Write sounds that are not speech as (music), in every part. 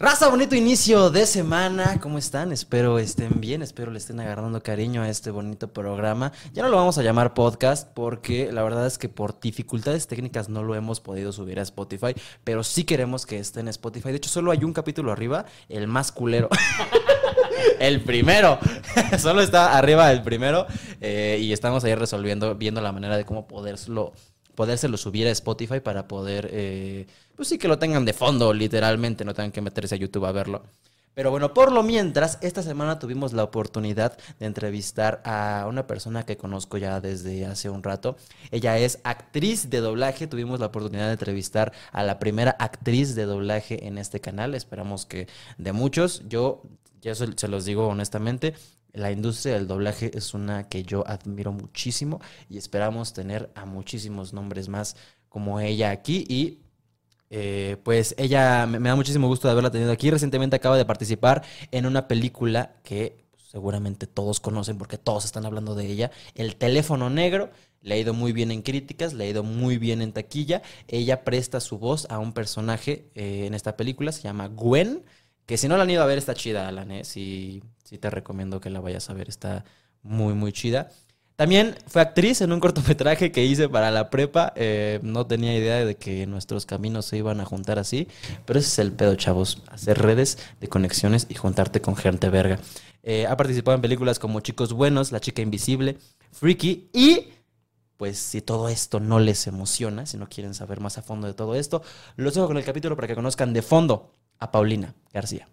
Raza, bonito inicio de semana. ¿Cómo están? Espero estén bien, espero le estén agarrando cariño a este bonito programa. Ya no lo vamos a llamar podcast porque la verdad es que por dificultades técnicas no lo hemos podido subir a Spotify, pero sí queremos que esté en Spotify. De hecho, solo hay un capítulo arriba, el más culero. (laughs) el primero. (laughs) solo está arriba el primero eh, y estamos ahí resolviendo, viendo la manera de cómo poderlo podérselo subir a Spotify para poder, eh, pues sí que lo tengan de fondo, literalmente, no tengan que meterse a YouTube a verlo. Pero bueno, por lo mientras, esta semana tuvimos la oportunidad de entrevistar a una persona que conozco ya desde hace un rato. Ella es actriz de doblaje. Tuvimos la oportunidad de entrevistar a la primera actriz de doblaje en este canal. Esperamos que de muchos. Yo ya se los digo honestamente, la industria del doblaje es una que yo admiro muchísimo y esperamos tener a muchísimos nombres más como ella aquí y eh, pues ella me, da muchísimo gusto de haberla tenido aquí. Recientemente acaba de participar en una película que seguramente todos conocen porque todos están hablando de ella, El teléfono negro. Le ha ido muy bien en críticas, le ha ido muy bien en taquilla. Ella presta su voz a un personaje eh, en esta película, se llama Gwen. Que si no la han ido a ver, está chida, Alan, ¿eh? Sí, sí te recomiendo que la vayas a ver, está muy, muy chida. También fue actriz en un cortometraje que hice para la prepa. Eh, no tenía idea de que nuestros caminos se iban a juntar así, pero ese es el pedo, chavos. Hacer redes de conexiones y juntarte con gente verga. Eh, ha participado en películas como Chicos Buenos, La Chica Invisible, Freaky y pues si todo esto no les emociona, si no quieren saber más a fondo de todo esto, los dejo con el capítulo para que conozcan de fondo a Paulina García.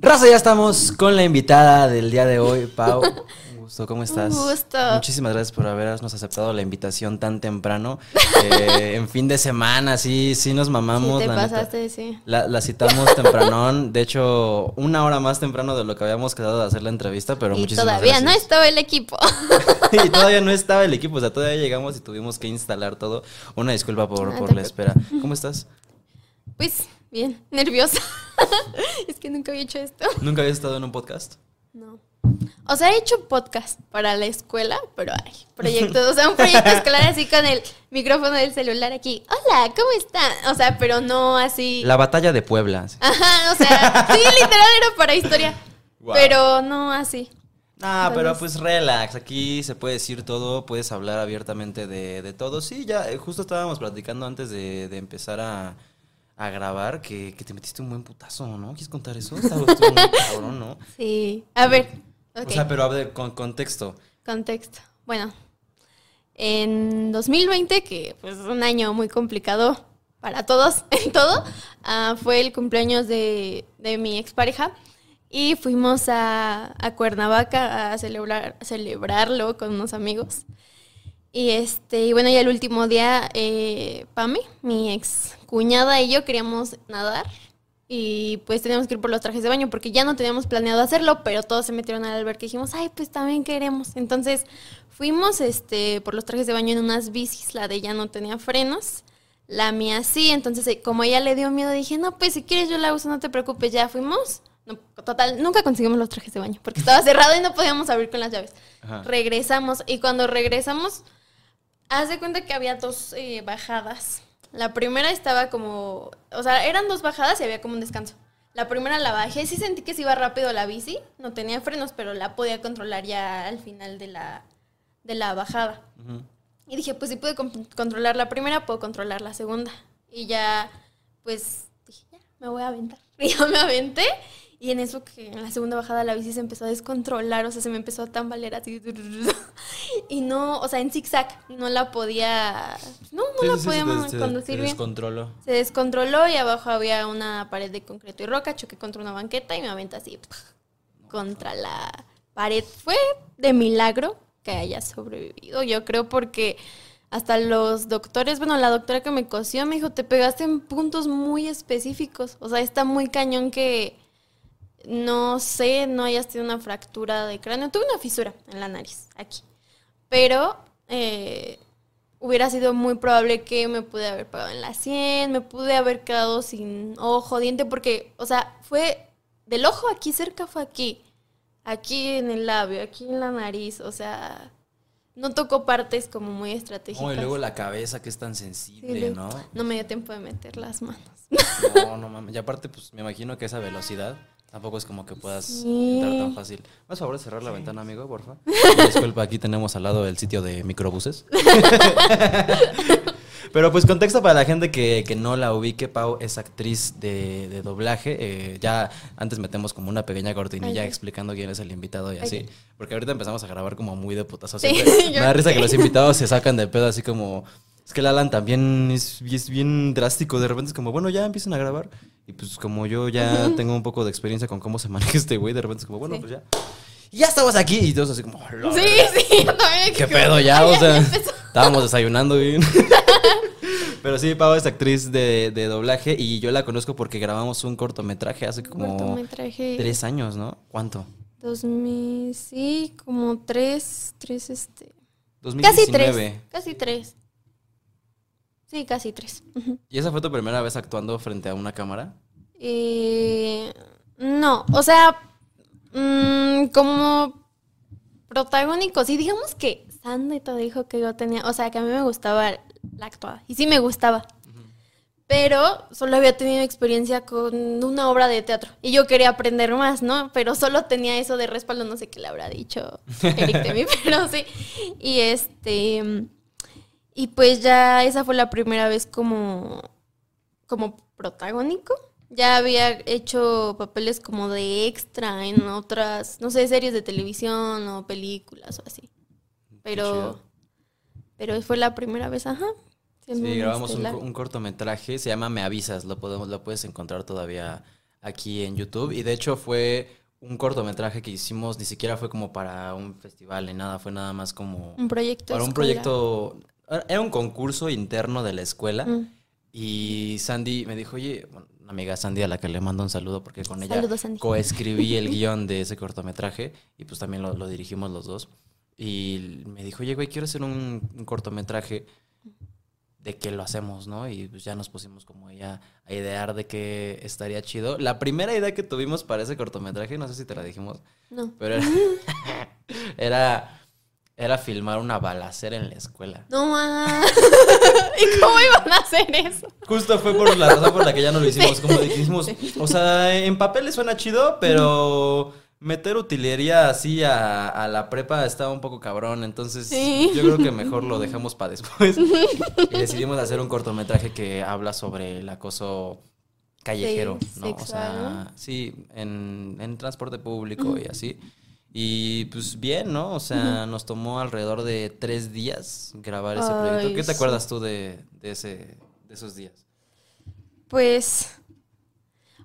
Raza, ya estamos con la invitada del día de hoy, Pau. (laughs) Gusto, ¿cómo estás? Un gusto. Muchísimas gracias por habernos aceptado la invitación tan temprano. Eh, en fin de semana, sí, sí nos mamamos. Sí, te la neta. pasaste, sí. La, la citamos tempranón, de hecho, una hora más temprano de lo que habíamos quedado de hacer la entrevista, pero y muchísimas todavía no estaba el equipo. (laughs) y todavía no estaba el equipo, o sea, todavía llegamos y tuvimos que instalar todo. Una disculpa por, por la espera. ¿Cómo estás? Pues, bien, nerviosa. (laughs) es que nunca había hecho esto. ¿Nunca habías estado en un podcast? No. O sea, he hecho podcast para la escuela, pero ay, proyectos, o sea, un proyecto escolar así con el micrófono del celular aquí. Hola, ¿cómo están? O sea, pero no así. La batalla de Puebla. Ajá, o sea, sí, literal era para historia. Pero no así. Ah, pero pues relax, aquí se puede decir todo, puedes hablar abiertamente de, de todo. Sí, ya, eh, justo estábamos platicando antes de, de empezar a, a grabar que, que te metiste un buen putazo, ¿no? ¿Quieres contar eso? Muy cabrón, ¿no? Sí. A ver. O sea, pero a ver, con contexto. Contexto. Bueno, en 2020, que pues es un año muy complicado para todos, (laughs) en todo, ah, fue el cumpleaños de, de mi expareja y fuimos a, a Cuernavaca a celebrar, celebrarlo con unos amigos. Y este, y bueno, ya el último día, eh, Pame, mi ex cuñada y yo queríamos nadar. Y pues teníamos que ir por los trajes de baño porque ya no teníamos planeado hacerlo, pero todos se metieron al alberca y dijimos, ay, pues también queremos. Entonces fuimos este, por los trajes de baño en unas bicis, la de ella no tenía frenos, la mía sí. Entonces, eh, como ella le dio miedo, dije, no, pues si quieres yo la uso, no te preocupes, ya fuimos. No, total, nunca conseguimos los trajes de baño porque estaba cerrado y no podíamos abrir con las llaves. Ajá. Regresamos y cuando regresamos, haz de cuenta que había dos eh, bajadas. La primera estaba como, o sea, eran dos bajadas y había como un descanso. La primera la bajé, sí sentí que se iba rápido la bici, no tenía frenos, pero la podía controlar ya al final de la, de la bajada. Y dije, pues si puedo con- controlar la primera, puedo controlar la segunda. Y ya, pues dije, ya, me voy a aventar. (laughs) Y yo me aventé. Y en eso que en la segunda bajada la bici se empezó a descontrolar, o sea, se me empezó a tambalear así. (laughs) Y no, o sea, en zigzag, no la podía, no, no Sí, la sí, podíamos se- conducir se bien. descontroló. Se descontroló y abajo había una pared de concreto y roca, choqué contra una banqueta y me aventé así (laughs) contra la pared. Fue de milagro que haya sobrevivido, yo creo, porque hasta los doctores, bueno, la doctora que me cosió me dijo, te pegaste en puntos muy específicos. O sea, está muy cañón que no sé, no hayas tenido una fractura de cráneo. Tuve una fisura en la nariz, aquí. Pero eh, hubiera sido muy probable que me pude haber pegado en la sien, me pude haber quedado sin ojo, diente, porque, o sea, fue del ojo aquí cerca, fue aquí, aquí en el labio, aquí en la nariz, o sea, no tocó partes como muy estratégicas. No, y luego la cabeza que es tan sensible, ¿no? No me dio tiempo de meter las manos. (laughs) No, no mames. Y aparte, pues me imagino que esa velocidad tampoco es como que puedas Sí. entrar tan fácil. ¿Me vas a favor de cerrar la ventana, amigo, porfa? (laughs) Disculpa, aquí tenemos al lado el sitio de microbuses. (laughs) Pero pues contexto para la gente que, que no la ubique, Pau es actriz de, de doblaje. eh, ya antes metemos como una pequeña cortinilla Ok. explicando quién es el invitado y así. Porque ahorita empezamos a grabar como muy de putazo. Sí, (laughs) Me da risa que los invitados se sacan de pedo así como... Es que el Alan también es, es bien drástico. De repente es como, bueno, ya empiezan a grabar. Y pues como yo ya tengo un poco de experiencia con cómo se maneja este güey, de repente es como, bueno, Sí. pues ya. Ya estamos aquí. Y todos así como, "La Sí, verga". sí, (laughs) yo también. ¿Qué pedo ya? "Ay, O sea, empezó". estábamos desayunando bien. (laughs) Pero sí, Pau es actriz de, de doblaje y yo la conozco porque grabamos un cortometraje hace como Cortometraje. tres años, ¿no? ¿Cuánto? 2000, sí, como tres, tres, este. 2019. Casi tres. Casi tres. Sí, casi tres. ¿Y esa fue tu primera vez actuando frente a una cámara? Eh, no, o sea, mm, como protagónico, sí, digamos que Sandy te dijo que yo tenía, o sea, que a mí me gustaba la actuada, y sí me gustaba, pero solo había tenido experiencia con una obra de teatro, y yo quería aprender más, ¿no? Pero solo tenía eso de respaldo, no sé qué le habrá dicho Eric de mí, (laughs) pero sí, y este, y pues ya esa fue la primera vez como como protagónico. Ya había hecho papeles como de extra en otras, no sé, series de televisión o películas o así. Pero, pero fue la primera vez, ajá. Sí, grabamos un, cortometraje, se llama Me Avisas, lo, podemos, lo puedes encontrar todavía aquí en YouTube. Y de hecho fue un cortometraje que hicimos, ni siquiera fue como para un festival ni nada, fue nada más como un proyecto. para un proyecto, era un concurso interno de la escuela. Mm. Y Sandy me dijo, oye, bueno, una amiga Sandy a la que le mando un saludo porque con ella coescribí el (laughs) guion de ese cortometraje y pues también lo, lo dirigimos los dos. Y me dijo, oye, güey, quiero hacer un, un cortometraje de qué lo hacemos, ¿no? Y pues ya nos pusimos como ella a idear de que estaría chido. La primera idea que tuvimos para ese cortometraje, no sé si te la dijimos, No. pero era, (laughs) (laughs) era, era filmar una balacera en la escuela. No ma. (laughs) ¿Y cómo iban a hacer eso? Justo fue por la razón por la que ya no lo hicimos. Como dijimos, o sea, en papeles suena chido, pero meter utilería así a, a la prepa estaba un poco cabrón. Entonces, Sí. yo creo que mejor lo dejamos para después. Y decidimos hacer un cortometraje que habla sobre el acoso callejero, Sí, ¿no? O sea, sí, en, en transporte público y así. Y pues bien, ¿no? O sea, nos tomó alrededor de tres días grabar ese proyecto. ¿Qué te sí. acuerdas tú de, de, ese, de esos días? Pues.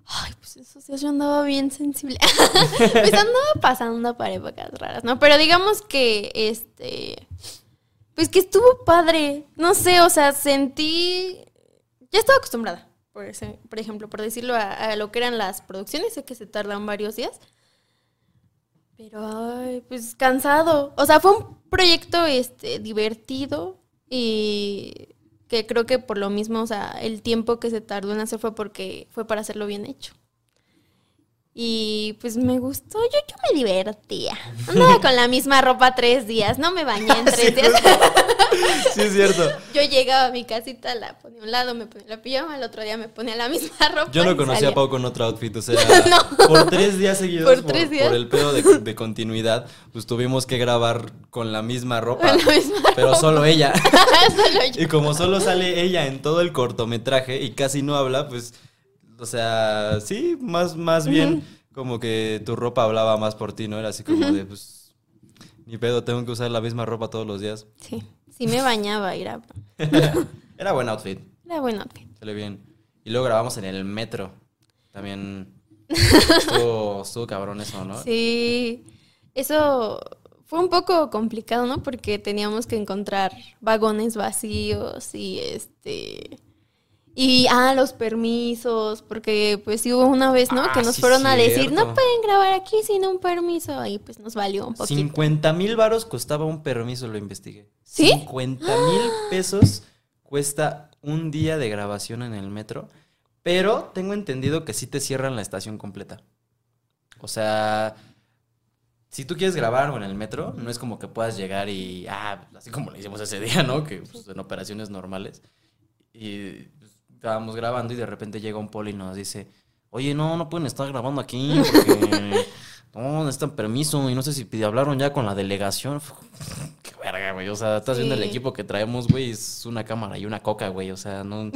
Ay, pues eso sí, yo andaba bien sensible. (laughs) pues andaba pasando por épocas raras, ¿no? Pero digamos que este. Pues que estuvo padre. No sé, o sea, sentí. Ya estaba acostumbrada, por, ese- por ejemplo, por decirlo, a, a lo que eran las producciones. Sé que se tardan varios días. Pero, ay, pues cansado. O sea, fue un proyecto este, divertido y que creo que por lo mismo, o sea, el tiempo que se tardó en hacer fue porque fue para hacerlo bien hecho. Y pues me gustó, yo, yo me divertía. Andaba con la misma ropa tres días, no me bañé en (laughs) tres Sí, días. Sí, es cierto. Yo llegaba a mi casita, la ponía a un lado, me ponía la pijama, el otro día me ponía la misma (laughs) ropa. Yo no y conocí salía. a Pau con otro outfit, o sea, (laughs) por tres días seguidos, Por tres días. por el pedo de, de continuidad, pues tuvimos que grabar con la misma ropa, Con la misma pero solo ella. Solo yo. Y como solo sale ella en todo el cortometraje y casi no habla, pues, o sea, sí, más, más bien como que tu ropa hablaba más por ti, ¿no? Era así como de, pues, ni pedo, tengo que usar la misma ropa todos los días. Sí, sí me bañaba, era, (laughs) (laughs) Era buen outfit, era bueno. sale bien. Y luego grabamos en el metro, también (laughs) estuvo, estuvo cabrón eso, ¿no? Sí, eso fue un poco complicado, ¿no? Porque teníamos que encontrar vagones vacíos y este... Y, ah, los permisos, porque pues sí hubo una vez, ¿no? Ah, que nos sí, fueron a decir, cierto. no pueden grabar aquí sin un permiso. Ahí pues nos valió un poquito. 50 mil varos costaba un permiso, lo investigué. ¿Sí? 50 mil (gasps) pesos cuesta un día de grabación en el metro, pero tengo entendido que sí te cierran la estación completa. O sea, si tú quieres grabar algo en el metro, no es como que puedas llegar y, ah, así como le hicimos ese día, ¿no? Que pues, en operaciones normales. Y estábamos grabando y de repente llega un poli y nos dice, oye, no, no pueden estar grabando aquí porque (laughs) no necesitan permiso y no sé si hablaron ya con la delegación. Qué verga, güey. O sea, estás viendo el equipo que traemos, güey, es una cámara y una coca, güey. O sea, no,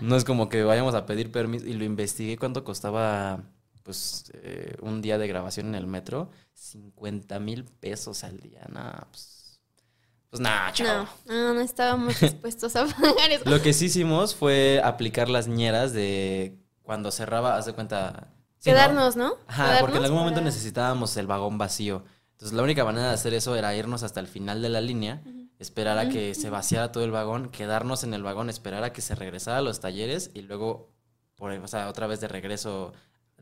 no es como que vayamos a pedir permiso. Y lo investigué cuánto costaba, pues, eh, un día de grabación en el metro. 50 mil pesos al día. Nada, pues. Pues nada, chao. No, no, no estábamos dispuestos a pagar eso. Lo que sí hicimos fue aplicar las ñeras de cuando cerraba, haz de cuenta. Quedarnos, ¿no? Ajá, Quedarnos porque en algún momento para- necesitábamos el vagón vacío. Entonces la única manera de hacer eso era irnos hasta el final de la línea, esperar a que se vaciara todo el vagón, quedarnos en el vagón, esperar a que se regresara a los talleres y luego, por, o sea, otra vez de regreso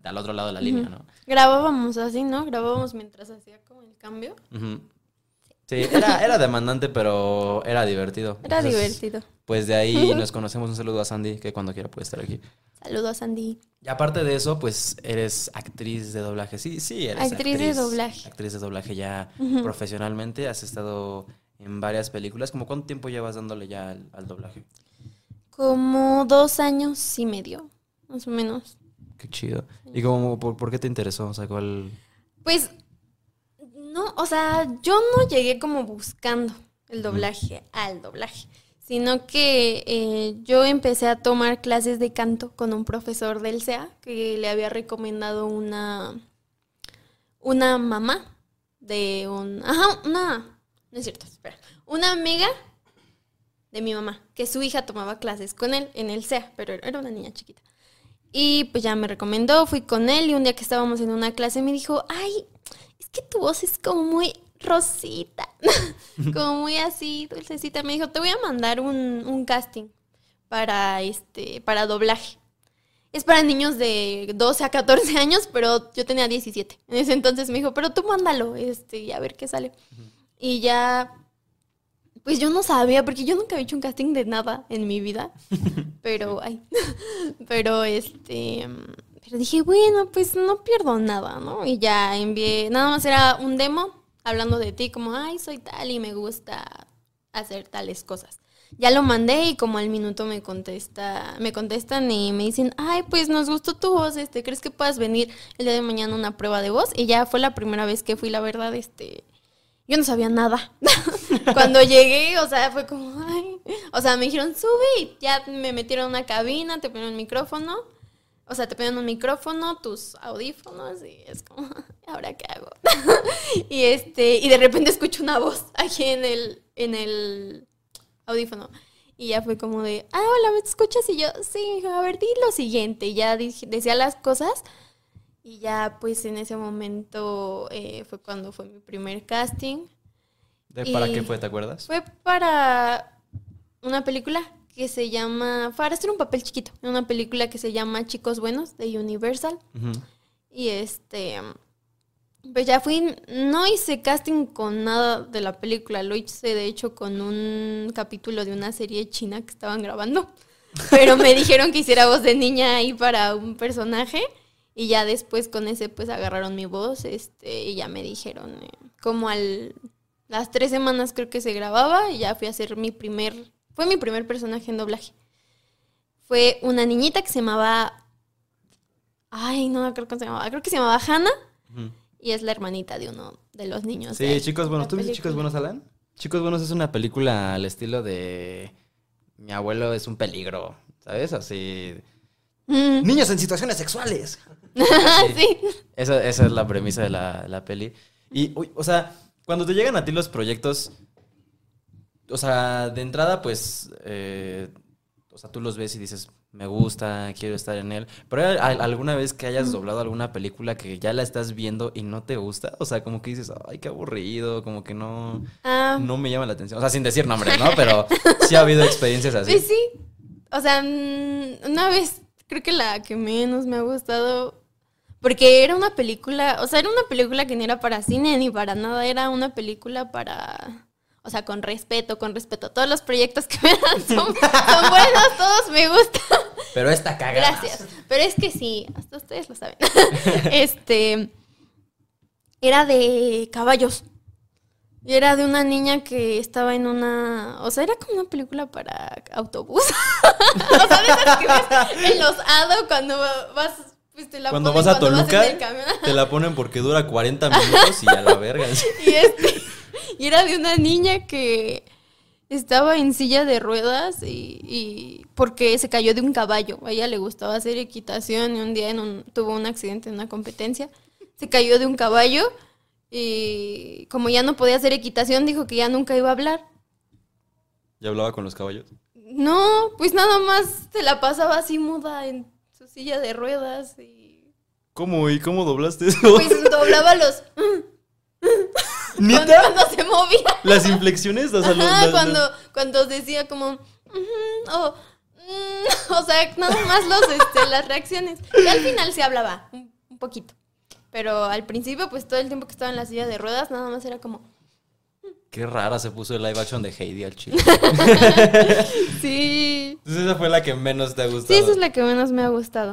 al otro lado de la línea, ¿no? Grabábamos así, ¿no? Grabábamos mientras hacía como el cambio. Sí, era, era demandante, pero era divertido. Era Entonces, divertido. Pues de ahí (laughs) nos conocemos. Un saludo a Sandy, que cuando quiera puede estar aquí. Saludos, Andy. Y aparte de eso, pues eres actriz de doblaje. Sí, sí, eres Actriz de doblaje. Actriz de doblaje ya profesionalmente. Has estado en varias películas. ¿Cómo cuánto tiempo llevas dándole ya al, al doblaje? Como dos años y medio, más o menos. Qué chido. ¿Y cómo, por, por qué te interesó? O sea, ¿cuál...? Pues, no, o sea, yo no llegué como buscando el doblaje al doblaje, sino que eh, yo empecé a tomar clases de canto con un profesor del CEA que le había recomendado una, una mamá de un, ajá, una, no es cierto, espera, una amiga de mi mamá, que su hija tomaba clases con él en el CEA, pero era una niña chiquita. Y pues ya me recomendó, fui con él y un día que estábamos en una clase me dijo, ay, que tu voz es como muy rosita, (laughs) como muy así, dulcecita. Me dijo, te voy a mandar un, un casting para, este, para doblaje. Es para niños de 12 a 14 (laughs) años, pero yo tenía 17. En ese entonces me dijo, pero tú mándalo, este, y a ver qué sale. Y ya, pues yo no sabía, porque yo nunca había hecho un casting de nada en mi vida. (laughs) pero, ay, pero este, pero dije, bueno, pues no pierdo nada, ¿no? Y ya envié, nada más era un demo hablando de ti, como, ay, soy tal y me gusta hacer tales cosas. Ya lo mandé y como al minuto me contesta, me contestan y me dicen, ay, pues nos gustó tu voz, este, ¿crees que puedas venir el día de mañana a una prueba de voz? Y ya fue la primera vez que fui, la verdad, este, yo no sabía nada. (laughs) Cuando llegué, o sea, fue como, ay, o sea, me dijeron, sube ya me metieron a una cabina, te ponen un micrófono, o sea, te ponen un micrófono, tus audífonos y es como, (laughs) ¿ahora qué hago? (laughs) y este, y de repente escucho una voz aquí en el, en el audífono. Y ya fue como de, ah, hola, ¿me escuchas? Y yo, sí, a ver, di lo siguiente. Y ya dije- decía las cosas. Y ya, pues, en ese momento eh, fue cuando fue mi primer casting. ¿De ¿Para Y- qué fue, te acuerdas? Fue para una película que se llama, para hacer un papel chiquito, una película que se llama Chicos Buenos de Universal. Y este, pues ya fui, no hice casting con nada de la película, lo hice de hecho con un capítulo de una serie china que estaban grabando. (laughs) Pero me dijeron que hiciera voz de niña ahí para un personaje. Y ya después con ese pues agarraron mi voz, este, y ya me dijeron, eh, como al las tres semanas creo que se grababa, y ya fui a hacer mi primer, fue mi primer personaje en doblaje. Fue una niñita que se llamaba, ay, no creo que se llamaba, creo que se llamaba Hannah, y es la hermanita de uno de los niños. Sí, de chicos buenos. ¿Tú viste Chicos. Buenos, Alan? Chicos Buenos es una película al estilo de Mi abuelo es un peligro, ¿sabes? Así... Mm, Niños en situaciones sexuales. (laughs) sí. Esa, esa es la premisa de la, la peli. Y, uy, o sea, cuando te llegan a ti los proyectos, o sea, de entrada, pues, eh, o sea, tú los ves y dices, me gusta, quiero estar en él. Pero ¿hay al- alguna vez que hayas doblado alguna película que ya la estás viendo y no te gusta? O sea, como que dices, ay, qué aburrido, como que no, Ah, no me llama la atención. O sea, sin decir nombres, ¿no? Pero sí ha habido experiencias así. (laughs) Pues sí. O sea, mm, una vez creo que la que menos me ha gustado. Porque era una película, o sea, era una película que ni era para cine ni para nada, era una película para, o sea, con respeto, con respeto. Todos los proyectos que me dan son, son buenos, todos me gustan. Pero esta cagada. Gracias. Pero es que sí, hasta ustedes lo saben. (laughs) este. era de caballos. Y era de una niña que estaba en una. O sea, era como una película para autobús. (laughs) o sea, de esas que ves en los ADO cuando vas. Pues te la Cuando ponen vas a cuando Toluca, en el camión. te la ponen porque dura 40 minutos y a la verga. (laughs) Y, este, (laughs) y era de una niña que estaba en silla de ruedas y, y porque se cayó de un caballo. A ella le gustaba hacer equitación y un día en un- tuvo un accidente en una competencia. Se cayó de un caballo y como ya no podía hacer equitación, dijo que ya nunca iba a hablar. ¿Ya hablaba con los caballos? No, pues nada más se la pasaba así muda en su silla de ruedas y ¿Cómo? ¿Y cómo doblaste eso? pues (laughs) doblaba los cuando, ¿Neta? cuando se movía. Las inflexiones, o sea, los- Ajá, las- cuando, cuando decía como, o, "Mm", (laughs) o sea, nada más los, este, las reacciones. Y al final se hablaba un, un poquito. Pero al principio, pues todo el tiempo que estaba en la silla de ruedas, nada más era como, Qué rara se puso el live action de Heidi al chile. (laughs) sí. Entonces esa fue la que menos te ha gustado. Sí, esa es la que menos me ha gustado.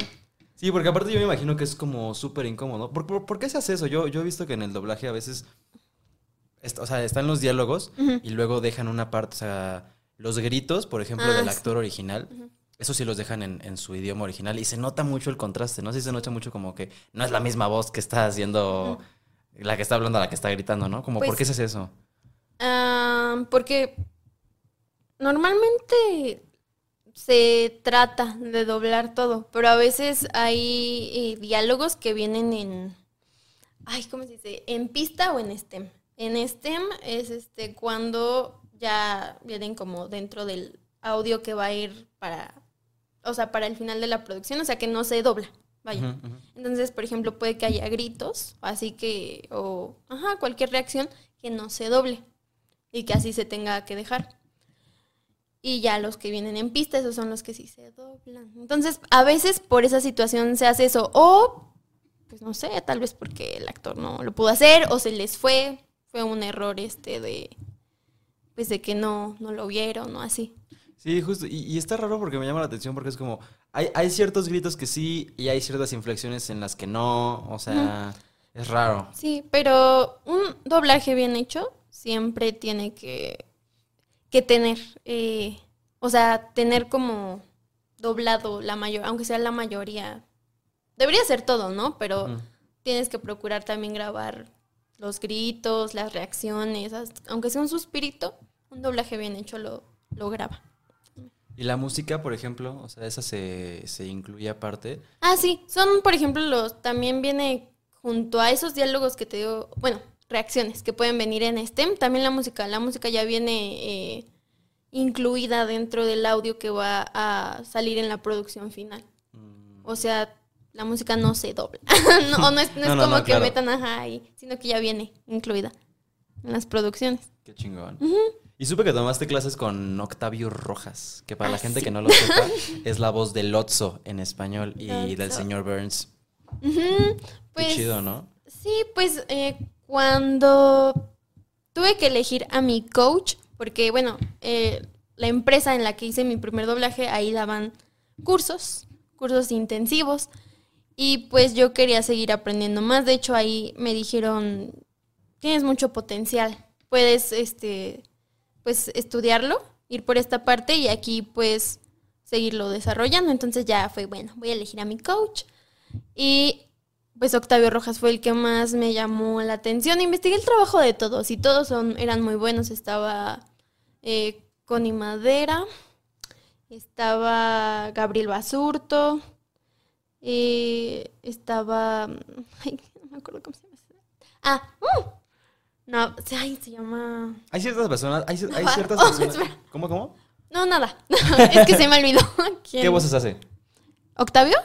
Sí, porque aparte yo me imagino que es como súper incómodo. ¿Por, por, por qué se hace eso? Yo, yo he visto que en el doblaje a veces, o sea, están los diálogos y luego dejan una parte, o sea, los gritos, por ejemplo, Ah, del sí. actor original, eso sí los dejan en, en su idioma original y se nota mucho el contraste, ¿no? Sí se nota mucho como que no es la misma voz que está haciendo, la que está hablando a la que está gritando, ¿no? Como, ¿por Pues- qué se hace eso? Ah, porque normalmente se trata de doblar todo, pero a veces hay eh, diálogos que vienen en, ay, ¿cómo se dice? En pista o en STEM. En STEM es este cuando ya vienen como dentro del audio que va a ir para, o sea, para el final de la producción, o sea, que no se dobla. Vaya. Entonces, por ejemplo, puede que haya gritos, así que, o, ajá, cualquier reacción que no se doble y que así se tenga que dejar. Y ya los que vienen en pista, esos son los que sí se doblan. Entonces, a veces por esa situación se hace eso. O, pues no sé, tal vez porque el actor no lo pudo hacer o se les fue. Fue un error este de, pues de que no, no lo vieron o así. Sí, justo. Y, y está raro porque me llama la atención porque es como, hay, hay ciertos gritos que sí y hay ciertas inflexiones en las que no. O sea, es raro. Sí, pero un doblaje bien hecho siempre tiene que, que tener, eh, o sea, tener como doblado la mayor, aunque sea la mayoría. Debería ser todo, ¿no? Pero tienes que procurar también grabar los gritos, las reacciones, aunque sea un suspirito, un doblaje bien hecho lo, lo graba. Y la música, por ejemplo, o sea, esa se, se incluye aparte. Ah, sí, son, por ejemplo, los, también viene junto a esos diálogos que te digo, bueno, reacciones que pueden venir en STEM, también la música, la música ya viene eh, incluida dentro del audio que va a salir en la producción final. Mm, O sea, la música no se dobla, (laughs) no, o no es, no es No, no, como que claro. metan ajá ahí, sino que ya viene incluida en las producciones. Qué chingón. Y supe que tomaste clases con Octavio Rojas, que para Ah, la gente sí. que no lo sepa, (laughs) es la voz de Lotso en español y del señor Burns. Qué Pues, chido, ¿no? Sí, pues eh, cuando tuve que elegir a mi coach, porque bueno, eh, la empresa en la que hice mi primer doblaje, ahí daban cursos, cursos intensivos, y pues yo quería seguir aprendiendo más. De hecho, ahí me dijeron, tienes mucho potencial, puedes este, pues estudiarlo, ir por esta parte y aquí pues seguirlo desarrollando. Entonces ya fue, bueno, voy a elegir a mi coach. Y pues Octavio Rojas fue el que más me llamó la atención. Investigué el trabajo de todos y todos son, eran muy buenos. Estaba eh, Connie Madera, estaba Gabriel Basurto, eh, estaba... (laughs) Ay, no me acuerdo cómo se llama. Ah, uh, no, ay, se llama... Hay ciertas personas, hay, hay Ajá. ciertas (laughs) Oh, personas. espera. ¿Cómo, cómo? No, nada. (laughs) es que se me olvidó. ¿Quién? ¿Qué voces hace? ¿Octavio?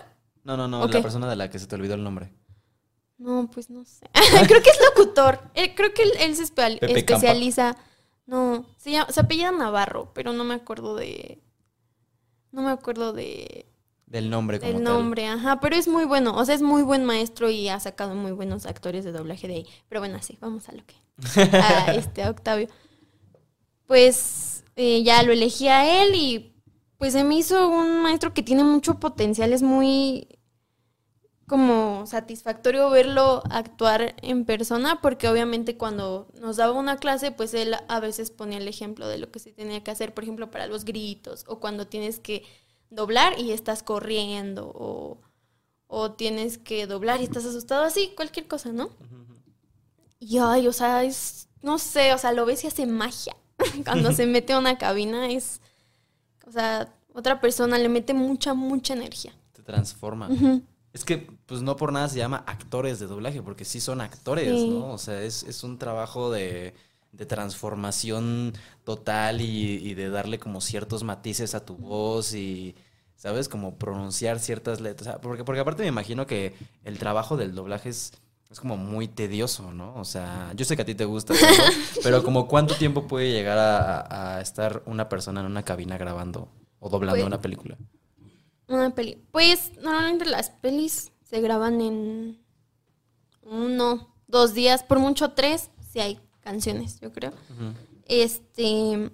No, no, no, la persona de la que se te olvidó el nombre. No, pues no sé. creo que es locutor. Él- creo que él, él se espe- Pepe Campa. especializa. No, se, llama, se apellida Navarro, pero no me acuerdo de. No me acuerdo de, Del nombre como del tal. nombre, ajá, pero es muy bueno. O sea, es muy buen maestro y ha sacado muy buenos actores de doblaje de ahí. Pero bueno, sí, vamos a lo que. A (laughs) este, a Octavio. Pues eh, ya lo elegí a él y pues se me hizo un maestro que tiene mucho potencial, es muy como satisfactorio verlo actuar en persona, porque obviamente cuando nos daba una clase, pues él a veces ponía el ejemplo de lo que se tenía que hacer, por ejemplo, para los gritos, o cuando tienes que doblar y estás corriendo, o, o tienes que doblar y estás asustado, así, cualquier cosa, ¿no? Y ay, o sea, es, no sé, o sea, lo ves y hace magia. (laughs) cuando se mete a una cabina es, o sea, otra persona le mete mucha, mucha energía. Te transforma. Es que, pues no por nada se llama actores de doblaje, porque sí son actores, ¿no? O sea, es, es un trabajo de, de transformación total y, y, de darle como ciertos matices a tu voz y, ¿sabes? Como pronunciar ciertas letras. Porque, porque aparte me imagino que el trabajo del doblaje es, es como muy tedioso, ¿no? O sea, yo sé que a ti te gusta, pero, (laughs) pero como cuánto tiempo puede llegar a, a, estar una persona en una cabina grabando o doblando pues, una película. Una peli. Pues normalmente las pelis se graban en uno, dos días, por mucho tres, si hay canciones, yo creo. Uh -huh. Este.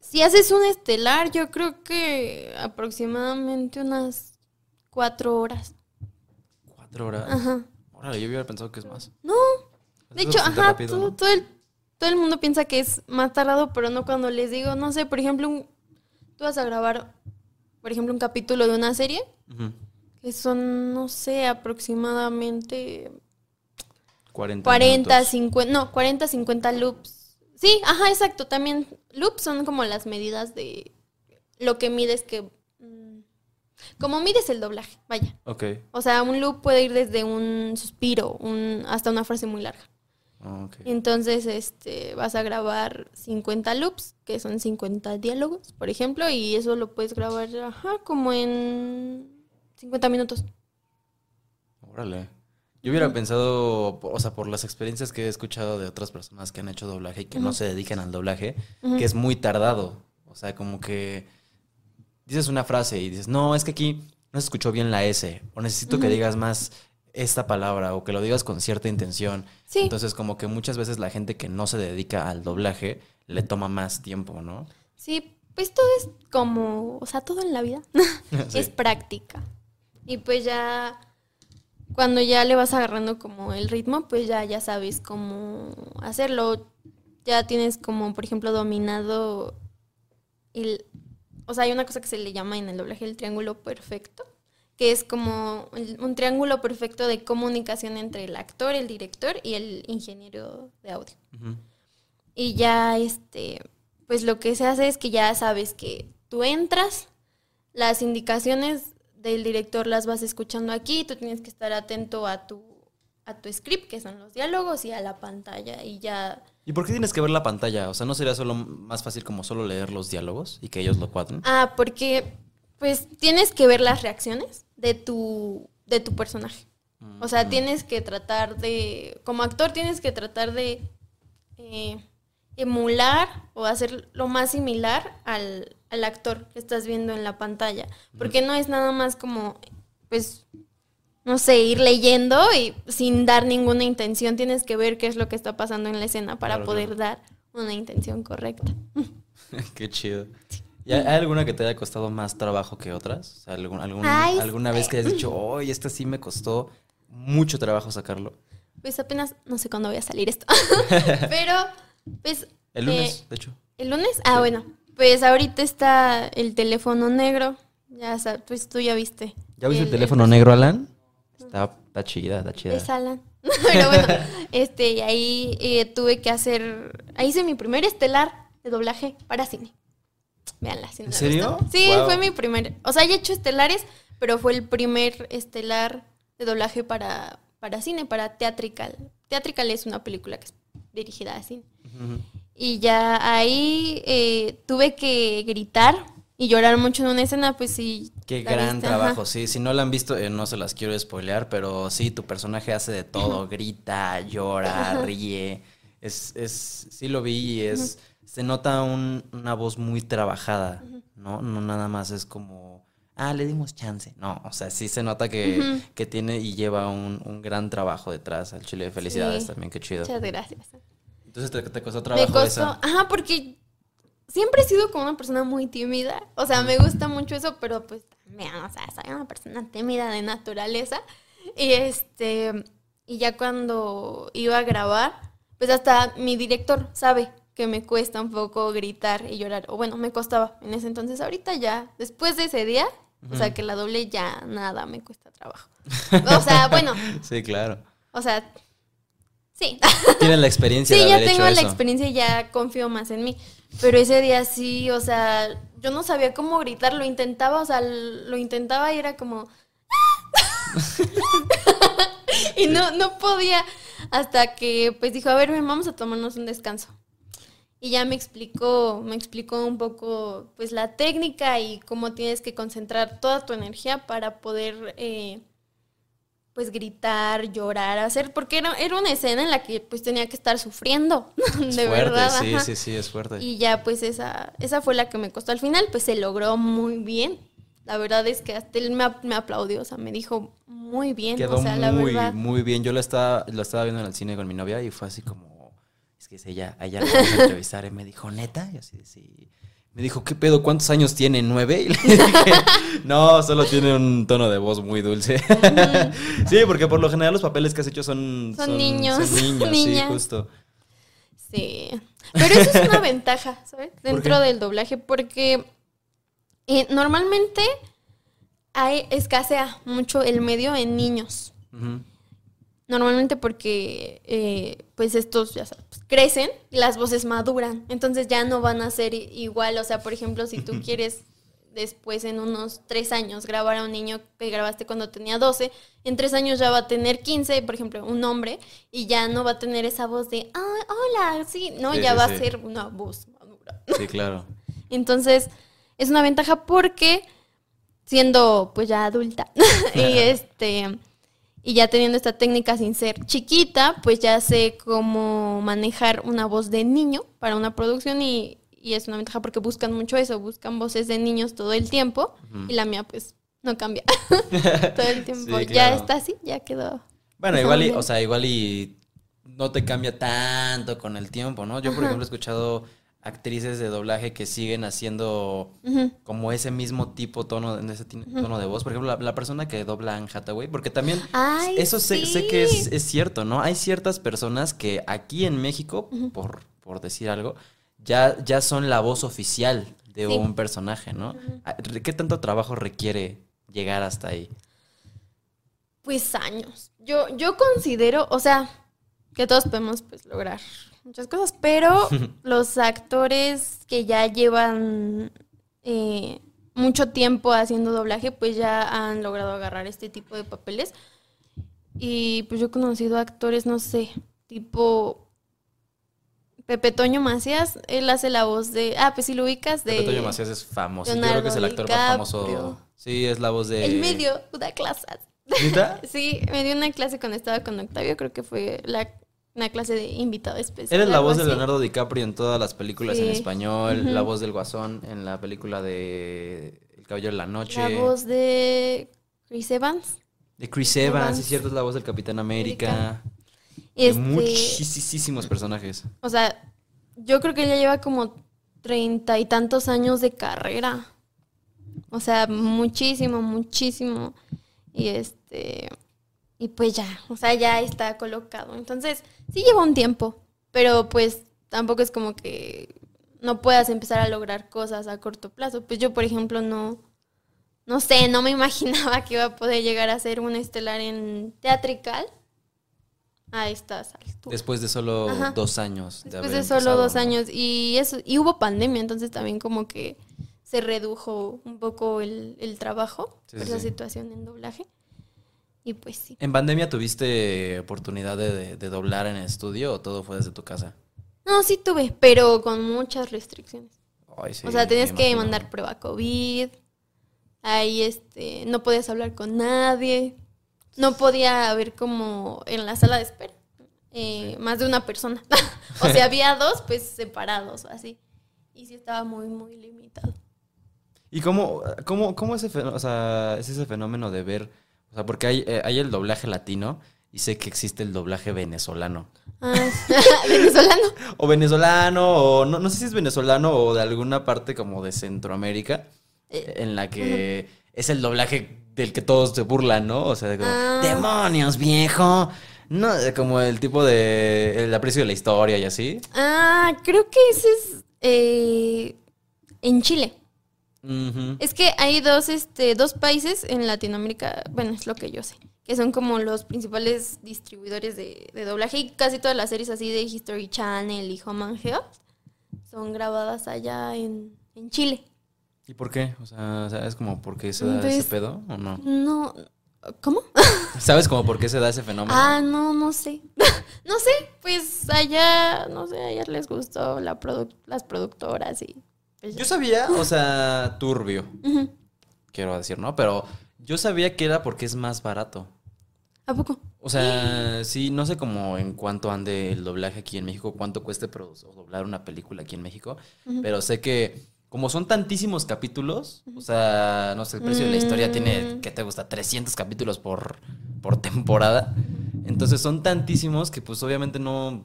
Si haces un estelar, yo creo que aproximadamente unas cuatro horas. ¿Cuatro horas? Ajá. Órale, yo hubiera pensado que es más. No. De hecho, ajá, rápido, todo, ¿no? todo, el, todo el mundo piensa que es más tardado, pero no cuando les digo, no sé, por ejemplo, un, tú vas a grabar por ejemplo, un capítulo de una serie, uh -huh. que son, no sé, aproximadamente 40, 40 50, no, 40, 50 loops. Sí, ajá, exacto, también loops son como las medidas de lo que mides que... mm, Como mides el doblaje, vaya. Ok. O sea, un loop puede ir desde un suspiro un, hasta una frase muy larga. Okay. Entonces, este, vas a grabar 50 loops, que son 50 diálogos, por ejemplo, y eso lo puedes grabar, ajá, como en 50 minutos. Órale. Yo hubiera pensado, o sea, por las experiencias que he escuchado de otras personas que han hecho doblaje y que uh -huh. no se dedican al doblaje, uh -huh. que es muy tardado. O sea, como que dices una frase y dices, no, es que aquí no se escuchó bien la S, o necesito que digas más esta palabra o que lo digas con cierta intención. Sí. Entonces, como que muchas veces la gente que no se dedica al doblaje le toma más tiempo, ¿no? Sí, pues todo es como, o sea, todo en la vida (laughs) (laughs) sí. es práctica. Y pues ya cuando ya le vas agarrando como el ritmo, pues ya ya sabes cómo hacerlo. Ya tienes como, por ejemplo, dominado el o sea, hay una cosa que se le llama en el doblaje el triángulo perfecto que es como un triángulo perfecto de comunicación entre el actor, el director y el ingeniero de audio. Uh -huh. Y ya, este, pues lo que se hace es que ya sabes que tú entras, las indicaciones del director las vas escuchando aquí, tú tienes que estar atento a tu, a tu script, que son los diálogos, y a la pantalla, y ya... ¿Y por qué tienes que ver la pantalla? O sea, ¿no sería solo más fácil como solo leer los diálogos y que ellos lo cuadren? Ah, porque pues tienes que ver las reacciones de tu, de tu personaje. O sea, tienes que tratar de, como actor tienes que tratar de eh, emular o hacer lo más similar al, al, actor que estás viendo en la pantalla. Porque no es nada más como, pues, no sé, ir leyendo y sin dar ninguna intención. Tienes que ver qué es lo que está pasando en la escena para claro, poder claro. dar una intención correcta. (laughs) qué chido. ¿Y hay alguna que te haya costado más trabajo que otras? O sea, algún, algún, Ay, ¿Alguna vez que hayas dicho, (clears throat) oye, esta sí me costó mucho trabajo sacarlo? Pues apenas, no sé cuándo voy a salir esto. (laughs) (laughs) Pero, pues... El lunes, eh, de hecho. ¿El lunes? Ah, sí. bueno. Pues ahorita está el teléfono negro. Ya sabes, pues tú ya viste. ¿Ya viste el, el teléfono el... negro, Alan? Está, está chida, está chida. Es Alan. (laughs) Pero bueno, este, y ahí eh, tuve que hacer... Ahí hice mi primer estelar de doblaje para cine. Veanla. Si no ¿En serio? Sí, wow. fue mi primer. O sea, ya he hecho estelares, pero fue el primer estelar de doblaje para, para cine, para Theatrical. Theatrical es una película que es dirigida a cine. Uh -huh. Y ya ahí eh, tuve que gritar y llorar mucho en una escena, pues sí. Qué gran viste, trabajo, ajá. sí. Si no la han visto, eh, no se las quiero spoilear, pero sí, tu personaje hace de todo. Grita, llora, ríe. Es, es, sí lo vi y es se nota un, una voz muy trabajada. ¿no? No nada más es como, ah, le dimos chance. No, o sea, sí se nota que, que tiene y lleva un, un, gran trabajo detrás al Chile. Felicidades sí. también, qué chido. Muchas gracias. Entonces te, te costó trabajo Me costó, esa? ajá, porque siempre he sido como una persona muy tímida. O sea, me gusta mucho eso, pero pues también, o sea, soy una persona tímida de naturaleza. Y este, y ya cuando iba a grabar, pues hasta mi director sabe que me cuesta un poco gritar y llorar. O bueno, me costaba en ese entonces. Ahorita ya, después de ese día, o sea, que la doble ya nada me cuesta trabajo. O sea, bueno. (laughs) sí, claro. O sea, sí. Tienen la (laughs) experiencia. Sí, de ya haber tengo hecho la eso. experiencia y ya confío más en mí. Pero ese día sí, o sea, yo no sabía cómo gritar, lo intentaba, o sea, lo intentaba y era como... (laughs) y no, no podía hasta que pues dijo, a ver, vamos a tomarnos un descanso. Y ya me explicó, me explicó un poco pues la técnica y cómo tienes que concentrar toda tu energía para poder eh, pues gritar, llorar, hacer, porque era, era una escena en la que pues tenía que estar sufriendo, (laughs) Es de fuerte, verdad. sí, ajá. sí, sí, es fuerte. Y ya pues esa, esa fue la que me costó al final, pues se logró muy bien. La verdad es que hasta él me, me aplaudió, o sea, me dijo muy bien, Quedó o sea, la muy, verdad. muy bien. Yo lo estaba, lo estaba viendo en el cine con mi novia y fue así como, es que es ella, a ella la vamos a entrevistar. Y me dijo, ¿neta? Y así, sí. Me dijo, ¿qué pedo? ¿Cuántos años tiene? ¿Nueve? (laughs) Y le dije, no, solo tiene un tono de voz muy dulce. (laughs) sí, porque por lo general los papeles que has hecho son... Son niños, Son niños, sí, justo. Sí. Pero eso es una (laughs) ventaja, ¿sabes? Dentro del doblaje, porque eh, normalmente hay, escasea mucho el medio en niños. Ujú. Normalmente porque eh, pues estos ya sabes, crecen y las voces maduran. Entonces ya no van a ser igual. O sea, por ejemplo, si tú quieres después en unos tres años grabar a un niño que grabaste cuando tenía 12, en tres años ya va a tener 15, por ejemplo, un hombre, y ya no va a tener esa voz de, ah, hola, sí, no, Sí, ya sí, va sí. a ser una voz madura. Sí, claro. (laughs) Entonces, es una ventaja porque siendo pues ya adulta (laughs) y este y ya teniendo esta técnica sin ser chiquita, pues ya sé cómo manejar una voz de niño para una producción y, y es una ventaja porque buscan mucho eso, buscan voces de niños todo el tiempo y la mía pues no cambia (laughs) todo el tiempo. Sí, Ya está así, ya quedó. Bueno, igual y, o sea, igual y no te cambia tanto con el tiempo, ¿no? Yo, por Ajá. ejemplo, he escuchado actrices de doblaje que siguen haciendo como ese mismo tipo tono, ese tono de voz. Por ejemplo, la, la persona que dobla a Anne Hathaway, porque también Ay, eso sé, sé que es, cierto, ¿no? Hay ciertas personas que aquí en México, por, por decir algo, ya, ya son la voz oficial de Sí. un personaje, ¿no? Ah, ¿Qué tanto trabajo requiere llegar hasta ahí? Pues años. Yo, yo considero, o sea, que todos podemos pues lograr muchas cosas, pero (laughs) los actores que ya llevan eh, mucho tiempo haciendo doblaje, pues ya han logrado agarrar este tipo de papeles. Y pues yo he conocido actores, no sé, tipo Pepe Toño Macías, él hace la voz de, ah, pues si lo ubicas de Pepe Toño Macías es famoso. Yo creo que es el actor más famoso. Sí, es la voz de. El medio, una clase. (laughs) Sí, me dio una clase cuando estaba con Octavio, creo que fue la, una clase de invitado especial. Eres la voz de. Leonardo DiCaprio en todas las películas en español, la voz del Guasón en la película de El Caballero de la Noche, La voz de Chris Evans. de Chris Evans, Evans. es cierto, es la voz del Capitán América, Este, de muchísimos personajes. o sea, yo creo que ella lleva como treinta y tantos años de carrera. O sea, muchísimo, muchísimo. Y este, y pues ya, o sea, ya está colocado. Entonces, sí lleva un tiempo, pero pues tampoco es como que no puedas empezar a lograr cosas a corto plazo. Pues yo, por ejemplo, no, no sé, no me (laughs) imaginaba que iba a poder llegar a ser una estelar en teatrical a estas alturas. Después de solo Ajá. dos años. De Después de solo empezado, dos ¿no? años. Y eso, y hubo pandemia, entonces también como que se redujo un poco el, el trabajo Sí, por sí, esa situación en doblaje. Y pues sí. ¿En pandemia tuviste oportunidad de, de- de doblar en estudio o todo fue desde tu casa? No, sí tuve, pero con muchas restricciones. Ay, sí, o sea, tenías que mandar prueba COVID. Ahí este, no podías hablar con nadie. No podía haber como en la sala de espera eh, más de una persona. (laughs) o sea, (laughs) había dos, pues separados o así. Y sí estaba muy, muy limitado. ¿Y cómo, cómo, cómo ese fenó- o sea, es ese fenómeno de ver? O sea, porque hay, eh, hay el doblaje latino y sé que existe el doblaje venezolano. Ah, (laughs) venezolano. O venezolano, o no, no sé si es venezolano o de alguna parte como de Centroamérica, Eh, en la que es el doblaje del que todos se burlan, ¿no? O sea, de como, Ah. demonios, viejo. No, de como el tipo de el aprecio de la historia y así. Ah, creo que ese es eh, en Chile. Es que hay dos, este, dos países en Latinoamérica, bueno, es lo que yo sé, que son como los principales distribuidores de, de doblaje y casi todas las series así de History Channel y Home and Health son grabadas allá en, en Chile. ¿Y por qué? O sea, ¿sabes como por qué se da Pues- ese pedo o no? No, ¿cómo? (laughs) ¿Sabes como por qué se da ese fenómeno? Ah, no, no sé. (laughs) no sé, pues allá, no sé, allá les gustó la produ- las productoras y... pues, Yo sabía, o sea, (laughs) turbio, quiero decir, ¿no? Pero yo sabía que era porque es más barato. ¿A poco? O sea, sí, no sé cómo en cuánto ande el doblaje aquí en México, cuánto cueste produ- o doblar una película aquí en México, pero sé que como son tantísimos capítulos, o sea, no sé, el precio de la historia tiene, Mm. ¿qué te gusta? 300 capítulos por, por temporada. Entonces son tantísimos que pues obviamente no,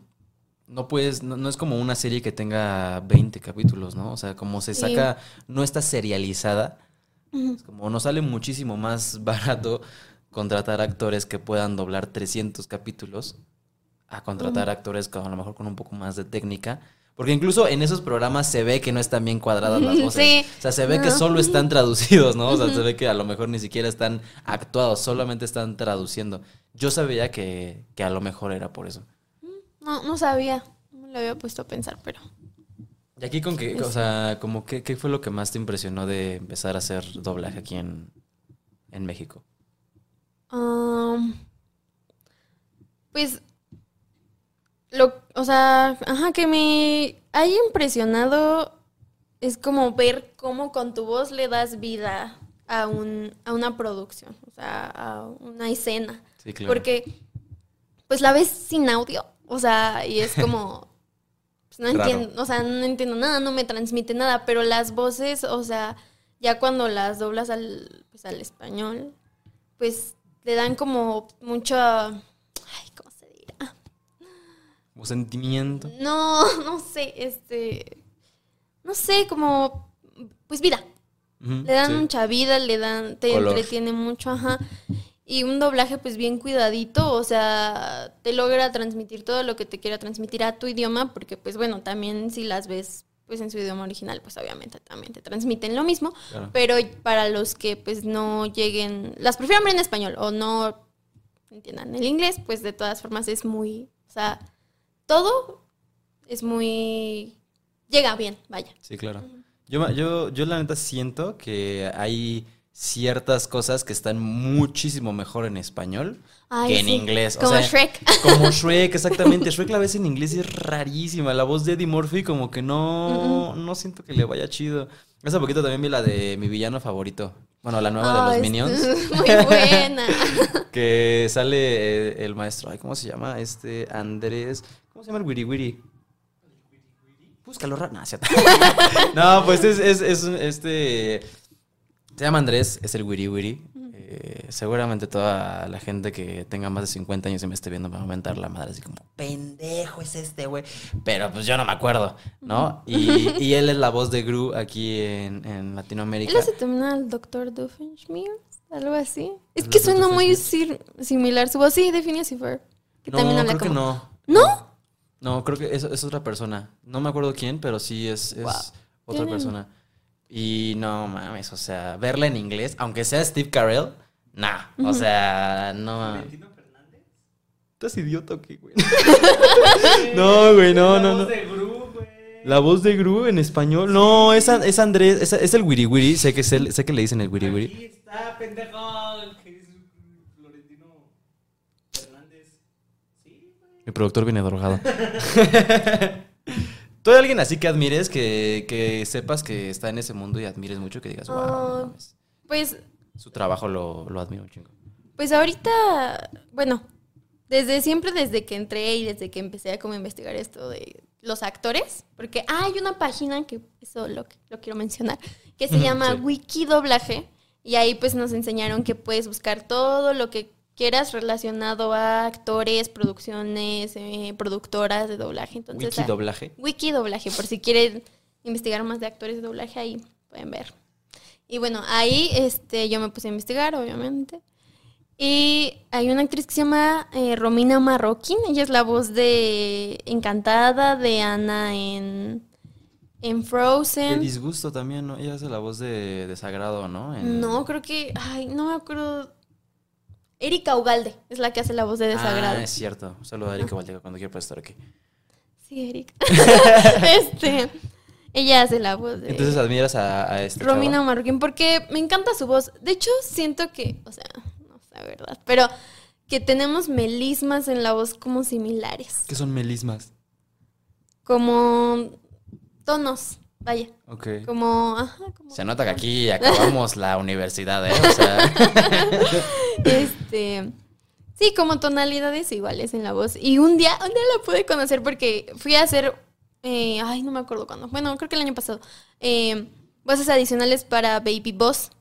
no puedes, no, no es como una serie que tenga 20 capítulos, ¿no? O sea, como se Sí. saca, no está serializada, es como nos sale muchísimo más (laughs) barato contratar actores que puedan doblar 300 capítulos a contratar actores con, a lo mejor con un poco más de técnica. Porque incluso en esos programas se ve que no están bien cuadradas las voces. Sí. O sea, se ve que solo están traducidos, ¿no? O sea, se ve que a lo mejor ni siquiera están actuados, solamente están traduciendo. Yo sabía que, que a lo mejor era por eso. No, no sabía. No me lo había puesto a pensar, pero... Y aquí con qué, o sea, como qué, qué fue lo que más te impresionó de empezar a hacer doblaje aquí en, en México? Pues, lo, o sea, ajá, que me haya impresionado es como ver cómo con tu voz le das vida a, un, a una producción, o sea, a una escena. Sí, claro. Porque, pues la ves sin audio, o sea, y es como, pues, no (laughs) entiendo, o sea, no entiendo nada, no me transmite nada, pero las voces, o sea, ya cuando las doblas al, pues, al español, pues le dan como mucho, ay, ¿cómo se dirá? Como sentimiento. No, (laughs) no sé, este, no sé, como, pues vida. Le dan sí. mucha vida, le dan, te Color. entretiene mucho, ajá. Y un doblaje pues bien cuidadito, o sea, te logra transmitir todo lo que te quiera transmitir a tu idioma, porque pues bueno, también si las ves pues en su idioma original, pues obviamente también te transmiten lo mismo, Claro. pero para los que pues no lleguen, las prefieren ver en español o no entiendan el inglés, pues de todas formas es muy, o sea, todo es muy, llega bien, vaya. Sí, claro. Yo, yo, yo la neta siento que hay ciertas cosas que están muchísimo mejor en español Ay, que en sí, inglés. O Como sea, Shrek. (laughs) Como (laughs) Shrek, exactamente. Shrek la ves en inglés y es rarísima. La voz de Eddie Murphy como que no, no siento que le vaya chido. Hace poquito también vi la de mi villano favorito. Bueno, la nueva de los Minions. (laughs) Muy buena. Que sale eh, el maestro. Ay, ¿cómo se llama? Este Andrés. ¿Cómo se llama el Wiri Wiri? Búscalo, ra- No, pues es, es, es este. Se llama Andrés, es el Wiri Wiri. Eh, seguramente toda la gente que tenga más de 50 años y me esté viendo me va a aumentar la madre así como, pendejo es este, güey. Pero pues yo no me acuerdo, ¿no? Y, y él es la voz de Gru aquí en, en Latinoamérica. Él también al Dr. Doofenshmirtz, algo así. Es ¿El que suena muy similar su voz. Sí, de Phineas y Ferb, Que no, también habla creo que como... no. ¿No? No, creo que es, es otra persona. No me acuerdo quién, pero sí es, es Wow. otra persona. Y no mames, o sea, verla en inglés, aunque sea Steve Carell, nah. O sea, no mames. ¿Estás idiota o qué, güey? (laughs) no, güey, no, no, no. La voz de Gru en español. No, es, es Andrés, es, es el Wiri Wiri. Sé que, es el- sé que le dicen el Wiri Wiri. Aquí está, pendejo, que es Florentino Fernández. Sí, güey. Mi productor viene drogado. (laughs) ¿Tú hay alguien así que admires, que, que sepas que está en ese mundo y admires mucho, que digas, wow, no Ah. mames"? Pues, Su trabajo lo, lo admiro un chingo. pues ahorita, bueno, desde siempre, desde que entré y desde que empecé a como investigar esto de los actores, porque ah, hay una página que eso lo, lo quiero mencionar, que se llama sí. Wiki Doblaje, y ahí pues nos enseñaron que puedes buscar todo lo que quieras relacionado a actores, producciones, eh, productoras de doblaje. Entonces, Wiki ah, doblaje. Wiki Doblaje, por si quieren investigar más de actores de doblaje, ahí pueden ver. Y bueno, ahí este, yo me puse a investigar, obviamente. Y hay una actriz que se llama eh, Romina Marroquín. Ella es la voz de Encantada, de Ana en, en De Frozen. disgusto también, ¿no? Ella hace la voz de desagrado, ¿no? En- No, creo que. Ay, no me acuerdo. Erika Ugalde es la que hace la voz de Desagrado. Ah, es cierto. Un saludo a Erika Valdeca cuando quiera estar aquí. Sí, Erika. (laughs) este. Ella hace la voz de. Entonces admiras a, a este Romina chavo? Marroquín, porque me encanta su voz. De hecho, siento que, o sea, no sé, verdad, pero que tenemos melismas en la voz como similares. ¿Qué son melismas? Como tonos, vaya. Ok. Como, ajá, como. Se nota que aquí (laughs) acabamos la universidad, ¿eh? O sea, (laughs) Este. Sí, como tonalidades iguales en la voz. Y un día, un día la pude conocer porque fui a hacer. eh, ay, no me acuerdo cuándo. Bueno, creo que el año pasado. eh, voces adicionales para Baby Boss.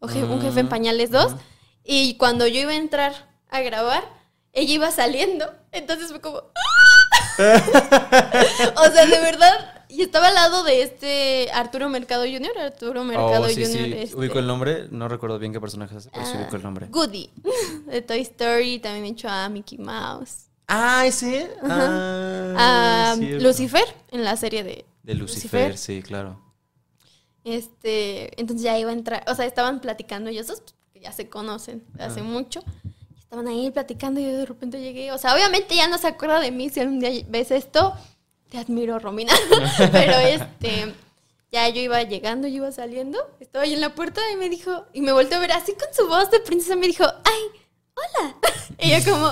O je- un jefe en Mm, pañales 2. ujú. Y cuando yo iba a entrar a grabar, ella iba saliendo. Entonces fue como. (laughs) o sea, de verdad. Y estaba al lado de este Arturo Mercado Jr. Arturo Mercado oh, sí, Jr. sí. este, Ubico el nombre, no recuerdo bien qué personaje es, pero sí Ah, ubico el nombre. Goody, (laughs) de Toy Story, también he hecho a Mickey Mouse. Ah, ese. A Ah, cierto. Lucifer, en la serie de De Lucifer, sí, claro. Este, entonces ya iba a entrar, o sea, estaban platicando ellos dos, ya se conocen de hace Ah. mucho. Estaban ahí platicando y yo de repente llegué, o sea, obviamente ya no se acuerda de mí si algún día ves esto, te admiro, Romina. (laughs) Pero este, ya yo iba llegando, yo iba saliendo, estaba ahí en la puerta y me dijo, y me volteó a ver así con su voz de princesa, me dijo, ay, hola. (laughs) Y yo como,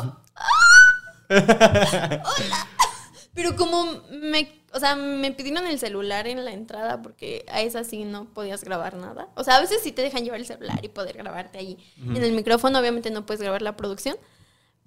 hola. (laughs) Pero como me, o sea, me pidieron el celular en la entrada porque a esa sí no podías grabar nada. O sea, a veces sí te dejan llevar el celular y poder grabarte ahí en el micrófono. Obviamente no puedes grabar la producción.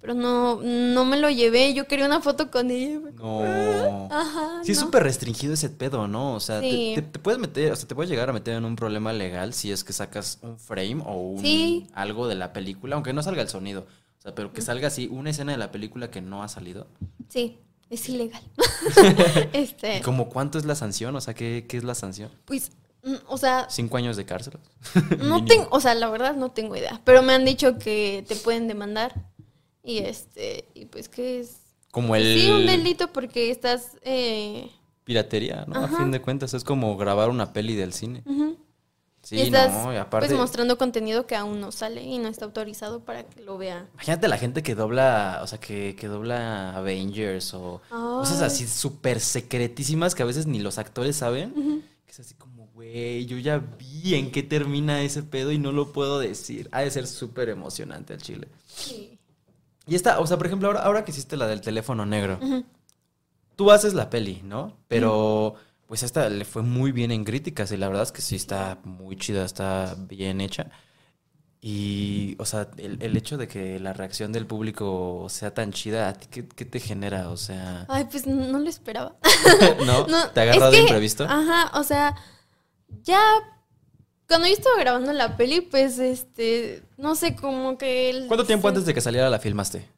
Pero no, no me lo llevé. Yo quería una foto con ella. No. Ajá. Sí, es no. súper restringido ese pedo, ¿no? O sea, te- Sí. te, te puedes meter, o sea, te puedes llegar a meter en un problema legal si es que sacas un frame o un Sí. algo de la película, aunque no salga el sonido. O sea, pero que salga así una escena de la película que no ha salido. Sí, es ilegal. (laughs) (laughs) este, ¿Y como cuánto es la sanción? O sea, ¿qué, qué es la sanción? pues, mm, o sea, ¿Cinco años de cárcel? no (laughs) tengo, o sea, la verdad no tengo idea. Pero me han dicho que te pueden demandar. Y este, y pues que es Como el... Sí, un delito porque estás... Eh, Piratería, ¿no? A fin de cuentas, es como grabar una peli del cine. ujú. Sí, y estás no, y aparte... pues mostrando contenido que aún no sale y no está autorizado para que lo vea. Imagínate la gente que dobla, o sea, que, que dobla Avengers o cosas Ay. así súper secretísimas que a veces ni los actores saben. Que es así como, güey, yo ya vi en qué termina ese pedo y no lo puedo decir. Ha de ser súper emocionante al chile. Sí. Y esta, o sea, por ejemplo, ahora, ahora que hiciste la del teléfono negro, tú haces la peli, ¿no? Pero, pues esta le fue muy bien en críticas y la verdad es que sí está muy chida, está bien hecha. Y, o sea, el, el hecho de que la reacción del público sea tan chida, ¿a ti qué, qué te genera? O sea, Ay, pues no, lo esperaba. (laughs) ¿no? (laughs) No, ¿Te agarró es de que- imprevisto? Ajá, o sea, ya cuando yo estaba grabando la peli, pues este, no sé, como que... el- ¿Cuánto tiempo antes de que saliera la filmaste?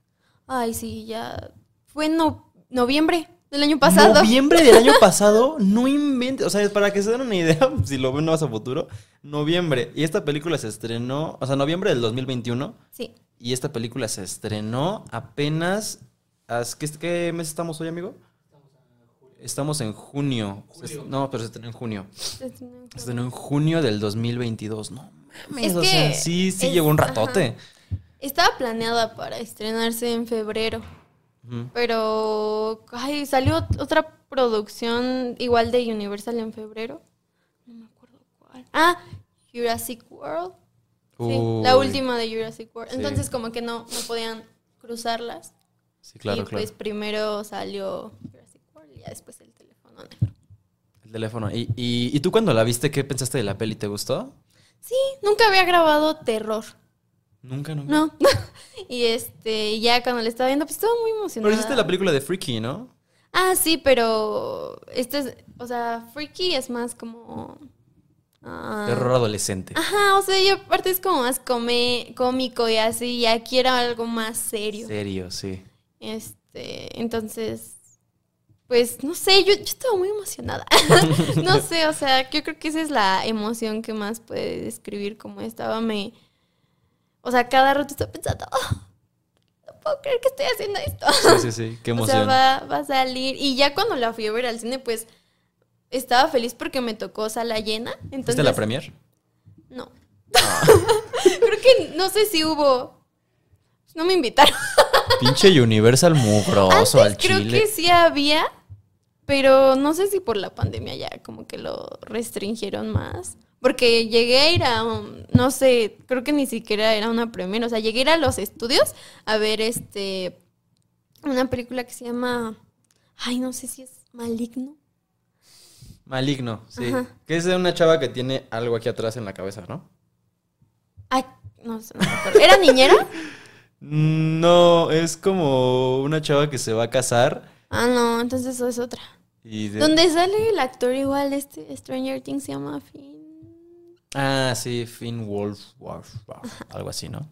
Ay, sí, ya... Fue en no- noviembre del año pasado. Noviembre del año (laughs) pasado, no inventes. O sea, para que se den una idea, (laughs) si lo ven más a futuro, noviembre. Y esta película se estrenó, o sea, noviembre del 2021. Sí, Y esta película se estrenó apenas. ¿as- ¿Qué, qué mes estamos hoy, amigo? Estamos en junio. No, pero se estrenó en junio. Se estrenó en junio del 2022. No mames. Es o que sea, sí, sí es- llegó un ratote. Estaba planeada para estrenarse en febrero, pero ay, salió otra producción igual de Universal en febrero. No me acuerdo cuál. Ah, Jurassic World. Sí, la última de Jurassic World. Sí. Entonces como que no, no podían cruzarlas. Sí, claro, y claro. pues primero salió y ya después el teléfono negro. El teléfono. ¿Y, y, y tú cuando la viste, qué pensaste de la peli? ¿Te gustó? Sí, nunca había grabado terror. Nunca, nunca. No. (laughs) y este, ya cuando le estaba viendo, pues estaba muy emocionada. Pero hiciste la película de Freaky, ¿no? Ah, sí, pero este es, o sea, Freaky es más como... ah, Terror adolescente. Ajá, o sea, y aparte es como más come- cómico y así, y aquí era algo más serio. Serio, sí. Este, entonces, pues no sé, yo, yo estaba muy emocionada. (laughs) no sé, o sea, yo creo que esa es la emoción que más puede describir cómo estaba. Me, o sea, cada rato estaba pensando, "Oh, no puedo creer que estoy haciendo esto. Sí, sí, sí. (laughs) Qué O emoción. sea, va, va a salir. Y ya cuando la fui a ver al cine, pues estaba feliz porque me tocó sala llena. Entonces, ¿Viste la premier? No. (laughs) Creo que no sé si hubo. No me invitaron. Pinche Universal mugroso al Antes creo chile. que sí había, pero no sé si por la pandemia ya como que lo restringieron más. Porque llegué a ir a, un- no sé, creo que ni siquiera era una premiere, o sea, llegué a ir a los estudios a ver este, una película que se llama, ay, no sé si es Maligno. Maligno, sí. Ajá. Que es de una chava que tiene algo aquí atrás en la cabeza, ¿no? Ay, no sé, no me acuerdo. ¿Era niñera? (laughs) No, es como una chava que se va a casar Ah, no, entonces eso es otra. Y de- Donde sale el actor igual, este Stranger Things se llama Finn. Ah, sí, Finn Wolf, Wolf, Wolf, algo así, ¿no?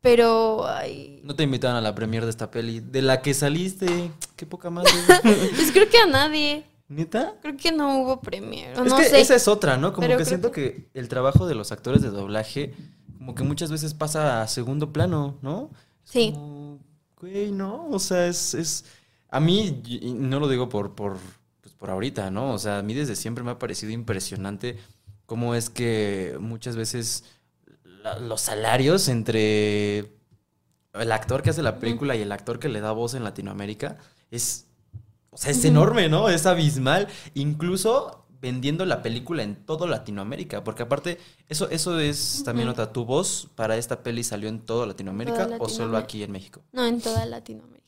Pero, ay, No te invitaron a la premier de esta peli. De la que saliste, qué poca madre. (laughs) pues creo que a nadie. ¿Neta? Creo que no hubo premier. o Es no que sé. esa es otra, ¿no? Como Pero que siento que- que... el trabajo de los actores de doblaje, como que muchas veces pasa a segundo plano, ¿no? Es Sí. como, güey, ¿no? O sea, es, es... A mí, no lo digo por, por, pues por ahorita, ¿no? O sea, a mí desde siempre me ha parecido impresionante cómo es que muchas veces la- los salarios entre el actor que hace la película y el actor que le da voz en Latinoamérica es, o sea, es enorme, ¿no? Es abismal. Incluso vendiendo la película en todo Latinoamérica, porque aparte, eso, eso es también otra. ¿Tu voz para esta peli salió en todo Latinoamérica Toda o solo aquí en México? No, en toda Latinoamérica.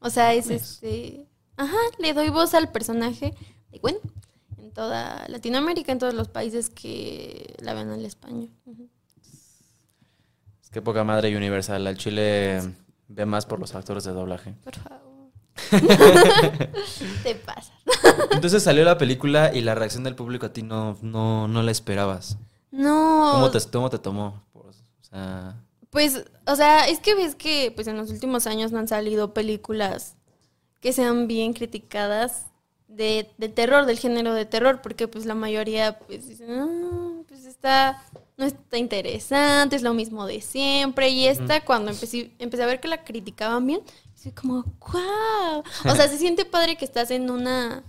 O sea, es este. Ajá, le doy voz al personaje de Gwen en toda Latinoamérica, en todos los países que la ven al español. Es que poca madre Universal. Al Chile ve más por los actores de doblaje. Por favor. (laughs) Te pasa. Entonces salió la película y la reacción del público a ti no, no, no la esperabas. No. ¿Cómo te, cómo te tomó? O sea, Pues, o sea, es que ves que pues en los últimos años no han salido películas que sean bien criticadas de, de terror, del género de terror, porque pues la mayoría pues dicen, "Ah, pues está, no está interesante, es lo mismo de siempre. Y esta cuando empecé, empecé a ver que la criticaban bien, así como, wow. O sea, (laughs) se siente padre que estás en una,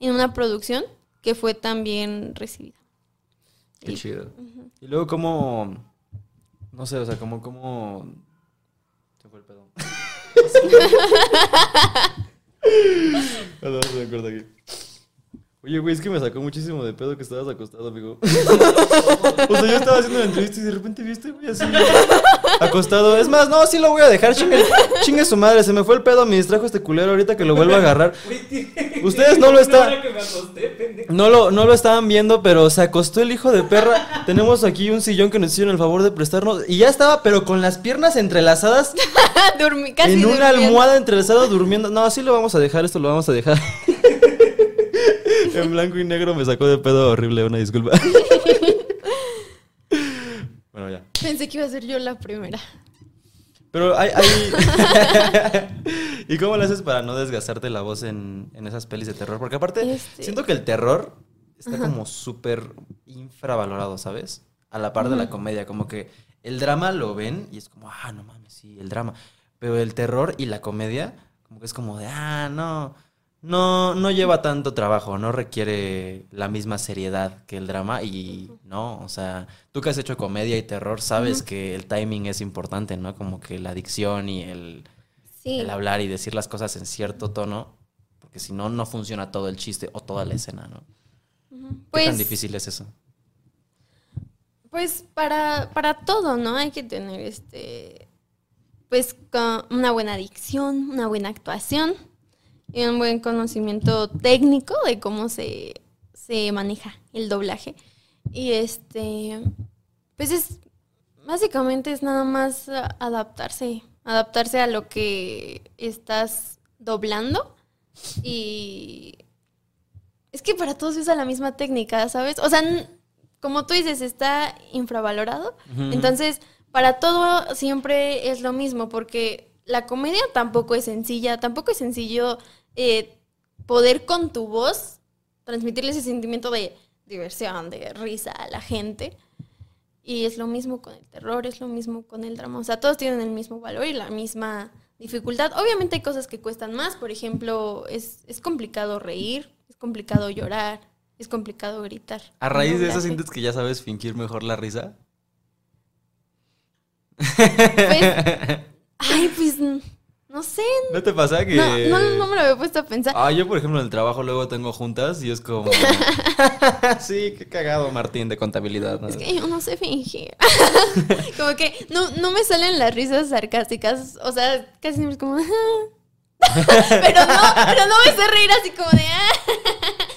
en una producción que fue tan bien recibida. Qué Y- chido. Y luego, ¿cómo...? No sé, o sea, ¿cómo...? cómo... Se fue el pedo. (laughs) (laughs) Perdón, se me acuerda aquí. Oye, güey, es que me sacó muchísimo de pedo que estabas acostado, amigo. (laughs) o sea, yo estaba haciendo la entrevista y de repente viste, güey, así. Acostado. Es más, no, sí lo voy a dejar. Chingue, chingue su madre, se me fue el pedo, me distrajo este culero ahorita que lo vuelvo a agarrar. (laughs) Ustedes no lo están-. No lo, no lo estaban viendo, pero se acostó el hijo de perra. Tenemos aquí un sillón que nos hicieron el favor de prestarnos. Y ya estaba, pero con las piernas entrelazadas (laughs) casi en una durmiendo. almohada entrelazada durmiendo. No, así lo vamos a dejar, esto lo vamos a dejar. (laughs) en blanco y negro me sacó de pedo horrible, una disculpa. (laughs) bueno, ya. Pensé que iba a ser yo la primera. Pero hay... hay... (laughs) ¿Y cómo lo haces para no desgastarte la voz en, en esas pelis de terror? Porque aparte, Este- siento que el terror está Ajá. como súper infravalorado, ¿sabes? A la par de la comedia, como que el drama lo ven y es como, ah, no mames, sí, el drama. Pero el terror y la comedia, como que es como de, ah, no, no, no lleva tanto trabajo, no requiere la misma seriedad que el drama y, ¿no? O sea, tú que has hecho comedia y terror, sabes que el timing es importante, ¿no? Como que la dicción y el, Sí. el hablar y decir las cosas en cierto tono, porque si no, no funciona todo el chiste o toda la escena, ¿no? ¿Qué Pues, tan difícil es eso? pues para, para todo, ¿no? Hay que tener este pues una buena dicción, una buena actuación y un buen conocimiento técnico de cómo se, se maneja el doblaje. Y este pues es básicamente es nada más adaptarse, adaptarse a lo que estás doblando y es que para todos se usa la misma técnica, ¿sabes? O sea, como tú dices, está infravalorado. Entonces, para todo siempre es lo mismo, porque la comedia tampoco es sencilla, tampoco es sencillo eh, poder con tu voz transmitirle ese sentimiento de diversión, de risa a la gente. Y es lo mismo con el terror, es lo mismo con el drama. O sea, todos tienen el mismo valor y la misma dificultad. Obviamente hay cosas que cuestan más. Por ejemplo, es, es complicado reír, es complicado llorar, es complicado gritar. A raíz de eso sientes que ya sabes fingir mejor la risa. Pues, (laughs) ay, pues, no sé. ¿No te pasa que.? No, no, no me lo había puesto a pensar. Ah, yo, por ejemplo, en el trabajo luego tengo juntas y es como. (laughs) sí, qué cagado, Martín, de contabilidad. ¿no? Es que yo no sé fingir. (laughs) como que no, no me salen las risas sarcásticas. O sea, casi siempre es como. (laughs) pero no, pero no me sé reír así como de. "Ah".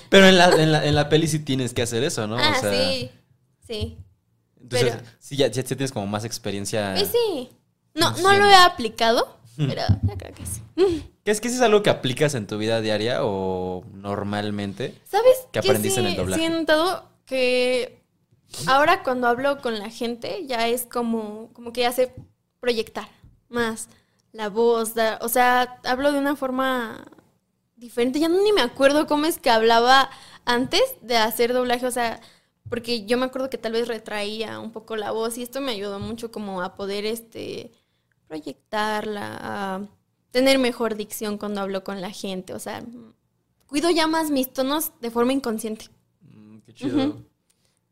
Pero en la, en, la, en la peli sí tienes que hacer eso, ¿no? ah, o sea, sí. Sí. Entonces, pero- sí, ya, ya tienes como más experiencia. Pues sí. No, no lo he aplicado, pero ya creo que sí. ¿Qué es que es algo que aplicas en tu vida diaria o normalmente? ¿Sabes ¿Qué qué aprendiste en sí el doblaje? Siento que ahora cuando hablo con la gente ya es como, como que ya sé proyectar más la voz, da- o sea, hablo de una forma diferente. Ya no ni me acuerdo cómo es que hablaba antes de hacer doblaje, o sea, porque yo me acuerdo que tal vez retraía un poco la voz y esto me ayudó mucho como a poder este proyectarla, a tener mejor dicción cuando hablo con la gente, o sea, cuido ya más mis tonos de forma inconsciente. Mm, qué chido.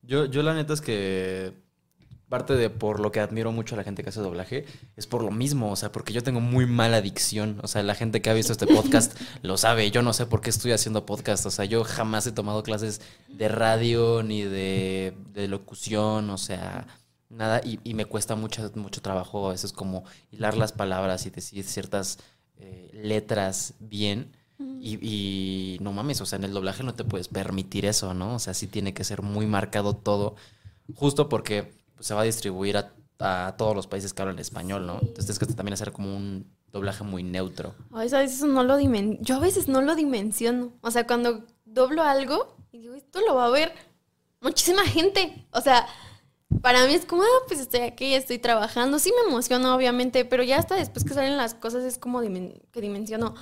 Yo, yo la neta es que parte de por lo que admiro mucho a la gente que hace doblaje es por lo mismo, o sea, porque yo tengo muy mala dicción, o sea, la gente que ha visto este podcast lo sabe, yo no sé por qué estoy haciendo podcast, o sea, yo jamás he tomado clases de radio ni de, de locución, o sea, nada, y, y me cuesta mucho, mucho trabajo a veces como hilar las palabras y decir ciertas eh, letras bien. Y, y no mames, o sea, en el doblaje no te puedes permitir eso, ¿no? O sea, sí tiene que ser muy marcado todo, justo porque pues, se va a distribuir a, a todos los países que hablan español, ¿no? Entonces tienes que también hacer como un doblaje muy neutro. A veces, a veces no lo dimen yo a veces no lo dimensiono. O sea, cuando doblo algo y digo, esto lo va a ver muchísima gente. O sea, para mí es como, ah, pues estoy aquí, estoy trabajando. Sí me emociona, obviamente, pero ya hasta después que salen las cosas es como dimen- que dimensiono.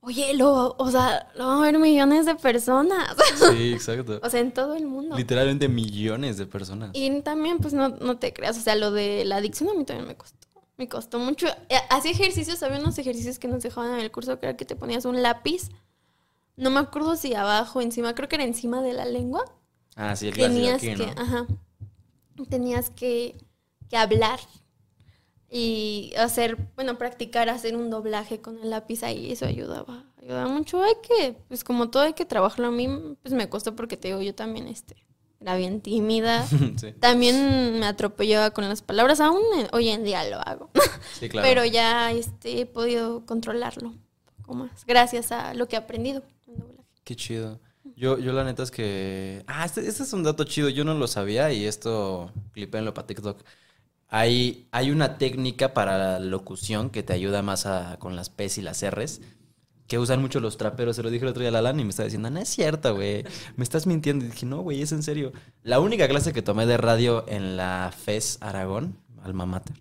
Oye, lo, o sea, lo van a ver millones de personas. Sí, (laughs) exacto. o sea, en todo el mundo. Literalmente millones de personas. Y también, pues no, no te creas, o sea, lo de la adicción a mí también me costó. Me costó mucho. Eh, Hacía ejercicios, había unos ejercicios que nos dejaban en el curso, era que te ponías un lápiz. No me acuerdo si abajo, encima, creo que era encima de la lengua. Ah, sí, el Tenías aquí, que, ¿no? ajá, tenías que, que hablar y hacer, bueno, practicar hacer un doblaje con el lápiz ahí, eso ayudaba, ayudaba mucho. Hay que, pues como todo hay que trabajarlo a mí, pues me costó porque te digo, yo también, este, era bien tímida. (laughs) sí, También me atropellaba con las palabras, aún eh, hoy en día lo hago. (laughs) sí, claro. Pero ya este, he podido controlarlo un poco más, gracias a lo que he aprendido en doblaje. Qué chido. Yo, yo la neta es que... Ah, este, este es un dato chido, yo no lo sabía y esto clipéenlo para TikTok. Hay, hay una técnica para la locución que te ayuda más a- con las P's y las R's, que usan mucho los traperos. Se lo dije el otro día a Lalan y me estaba diciendo, no es cierto, güey, me estás mintiendo. Y dije, no, güey, es en serio. La única clase que tomé de radio en la FES Aragón, Alma Mater,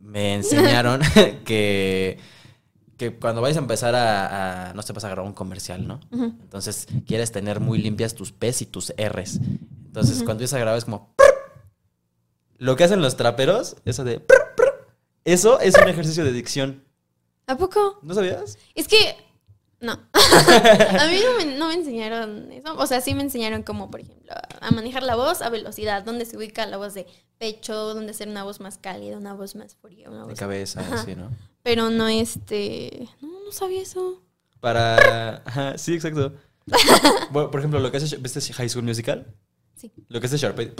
me enseñaron (laughs) que, que cuando vayas a empezar a, a- no sé, vas a grabar un comercial, ¿no? Entonces quieres tener muy limpias tus P's y tus R's. Entonces cuando empiezas a grabar es como... Lo que hacen los traperos, eso de... Eso es un ejercicio de dicción. ¿A poco? ¿No sabías? Es que, no. (laughs) a mí no me, no me enseñaron eso. O sea, sí me enseñaron como, por ejemplo, a manejar la voz a velocidad, dónde se ubica la voz de pecho, dónde hacer una voz más cálida, una voz más fría, una De voz... cabeza, Ajá. sí, ¿no? Pero no, este... No, no sabía eso. Para... Ajá, sí, exacto. (laughs) Bueno, por ejemplo, lo que hace... ¿Viste High School Musical? Sí. Lo que hace Sharpay.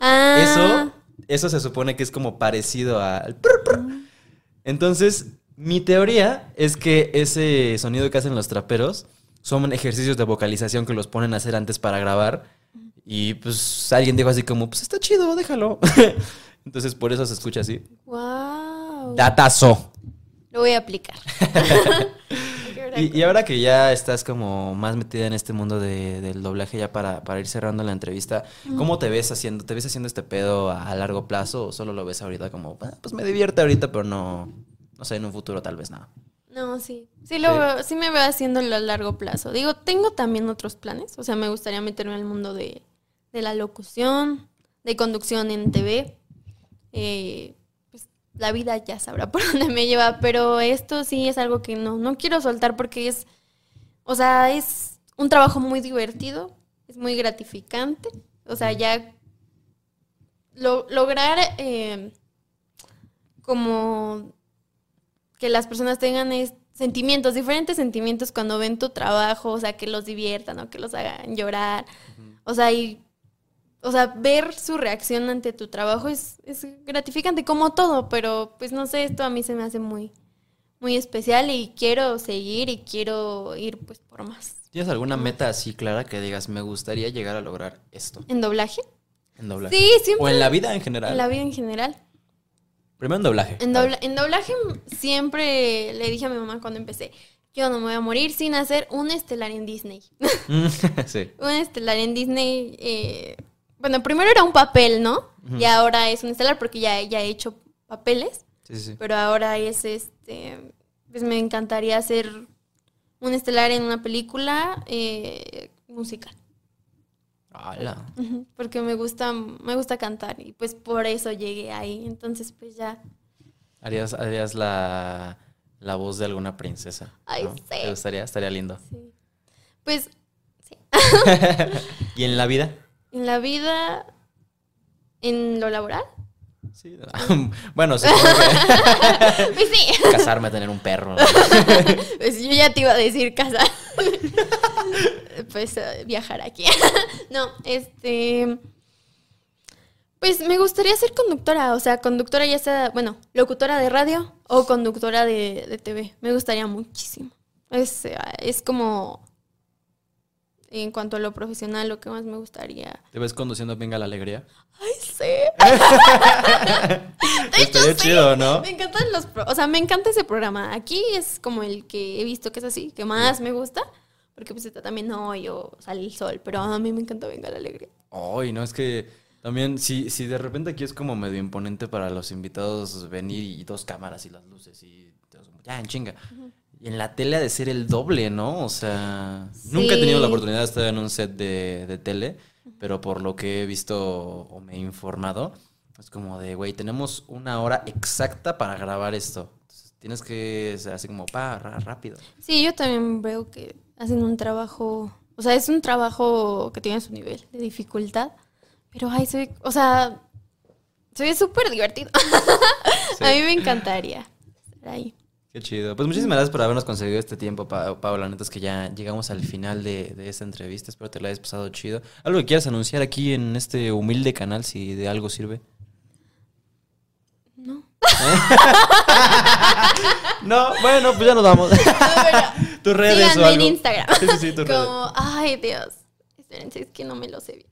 Ah, Eso, eso se supone que es como parecido al... Entonces, mi teoría es que ese sonido que hacen los traperos son ejercicios de vocalización que los ponen a hacer antes para grabar. Y pues alguien dijo así como, pues está chido, déjalo. (laughs) Entonces, por eso se escucha así. Wow. Datazo. Lo voy a aplicar. (laughs) Y, y ahora que ya estás como más metida en este mundo de- del doblaje, ya para, para ir cerrando la entrevista, ¿cómo te ves haciendo? ¿Te ves haciendo este pedo a, a largo plazo o solo lo ves ahorita como, "Ah, pues me divierte ahorita, pero no, no sé, en un futuro tal vez nada? No, sí. Sí, lo Sí. veo- sí me veo haciéndolo a largo plazo. Digo, tengo también otros planes. O sea, me gustaría meterme al mundo de, de la locución, de conducción en TV. Eh, la vida ya sabrá (laughs) por dónde me lleva, pero esto sí es algo que no, no quiero soltar porque es, o sea, es un trabajo muy divertido, es muy gratificante. O sea, ya lo- lograr eh, como que las personas tengan sentimientos, diferentes sentimientos cuando ven tu trabajo, o sea, que los diviertan o que los hagan llorar. O sea, y, o sea, ver su reacción ante tu trabajo es, es gratificante, como todo, pero pues no sé, esto a mí se me hace muy, muy especial y quiero seguir y quiero ir pues por más. ¿Tienes alguna meta así clara que digas, me gustaría llegar a lograr esto ¿En doblaje? en doblaje? Sí, siempre. O en la vida en general. En la vida en general. Primero en doblaje. En, dobla- en doblaje siempre le dije a mi mamá cuando empecé, yo no me voy a morir sin hacer un estelar en Disney. (laughs) Mm, (laughs) sí. un estelar en Disney, eh, bueno, primero era un papel, ¿no? Y ahora es un estelar porque ya, ya he hecho papeles, Sí, sí, sí. pero ahora es este, pues me encantaría hacer un estelar en una película eh, musical. Ala. Ujú, Porque me gusta, me gusta cantar y pues por eso llegué ahí. Entonces pues ya. Harías, harías la, la voz de alguna princesa. Ay, ¿no? sí. ¿Te gustaría? Estaría lindo. Sí. Pues (laughs) ¿Y en la vida? En la vida, en lo laboral, Sí. (laughs) bueno, que (laughs) pues sí. casarme, tener un perro. (laughs) Pues yo ya te iba a decir casa. pues eh, viajar aquí. no, este. Pues me gustaría ser conductora, o sea, conductora ya sea, bueno, locutora de radio o conductora de, de TV. Me gustaría muchísimo. Es, eh, es como, en cuanto a lo profesional, lo que más me gustaría. ¿Te ves conduciendo Venga la Alegría? ¡Ay, sí! (laughs) De hecho, sí. chido, ¿no? Me encantan los... pro- o sea, me encanta ese programa. Aquí es como el que he visto que es así, que más me gusta. Porque pues está también hoy o sale el sol. Pero a mí me encanta Venga la Alegría. Ay, no, es que también, si, si de repente aquí es como medio imponente para los invitados venir y dos cámaras y las luces y ya, en chinga. Y en la tele ha de ser el doble, ¿no? O sea, nunca he tenido la Sí. oportunidad de estar en un set de, de tele, pero por lo que he visto o me he informado, es como de, güey, tenemos una hora exacta para grabar esto. Entonces, tienes que ser así como, pa, ra- rápido. Sí, yo también veo que hacen un trabajo... O sea, es un trabajo que tiene su nivel de dificultad. Pero, ay, ve... O sea, se ve súper divertido. (laughs) Sí. A mí me encantaría estar ahí. Qué chido. Pues muchísimas gracias por habernos conseguido este tiempo, Pa- Paula. Neta es que ya llegamos al final de, de esta entrevista. Espero te la hayas pasado chido. ¿Algo que quieras anunciar aquí en este humilde canal, si de algo sirve? No. (laughs) No, bueno, pues ya nos vamos. (laughs) tus redes o en. Instagram. Sí, sí, sí, tus redes. Como, ay, Dios. Espérense, es que no me lo sé bien.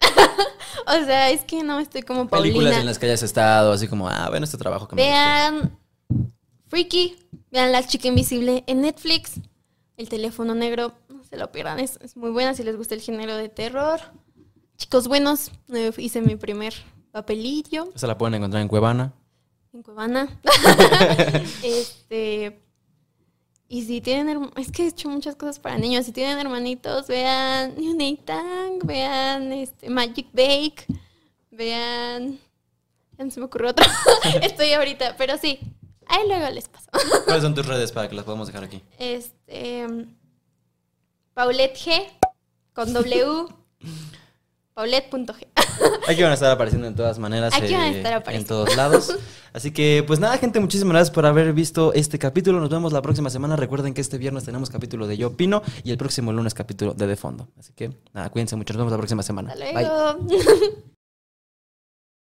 (laughs) o sea, es que no estoy como Películas Paulina. en las que hayas estado, así como, ah, bueno, este trabajo que me gustó. Vean Freaky, vean La Chica Invisible en Netflix. El teléfono negro, no se lo pierdan, es, es muy buena si les gusta el género de terror. Chicos buenos, eh, hice mi primer papelillo Esa la pueden encontrar en Cuevana. en Cuevana. (laughs) este. Y si tienen. Es que he hecho muchas cosas para niños. Si tienen hermanitos, vean New Tang, vean este, Magic Bake, vean. Ya no se me ocurrió otro. (laughs) Estoy ahorita, pero sí. Ahí luego les paso. (laughs) ¿Cuáles son tus (laughs) redes para que las podamos dejar aquí? Este. Paulette G con W. (laughs) Paulette.g. Aquí van a estar apareciendo en todas maneras. Aquí van a eh, estar En apareciendo. todos lados. Así que, pues nada, gente, muchísimas gracias por haber visto este capítulo. Nos vemos la próxima semana. Recuerden que este viernes tenemos capítulo de Yo Opino y el próximo lunes capítulo de De Fondo. Así que, nada, cuídense mucho. Nos vemos la próxima semana. Hasta Bye. luego.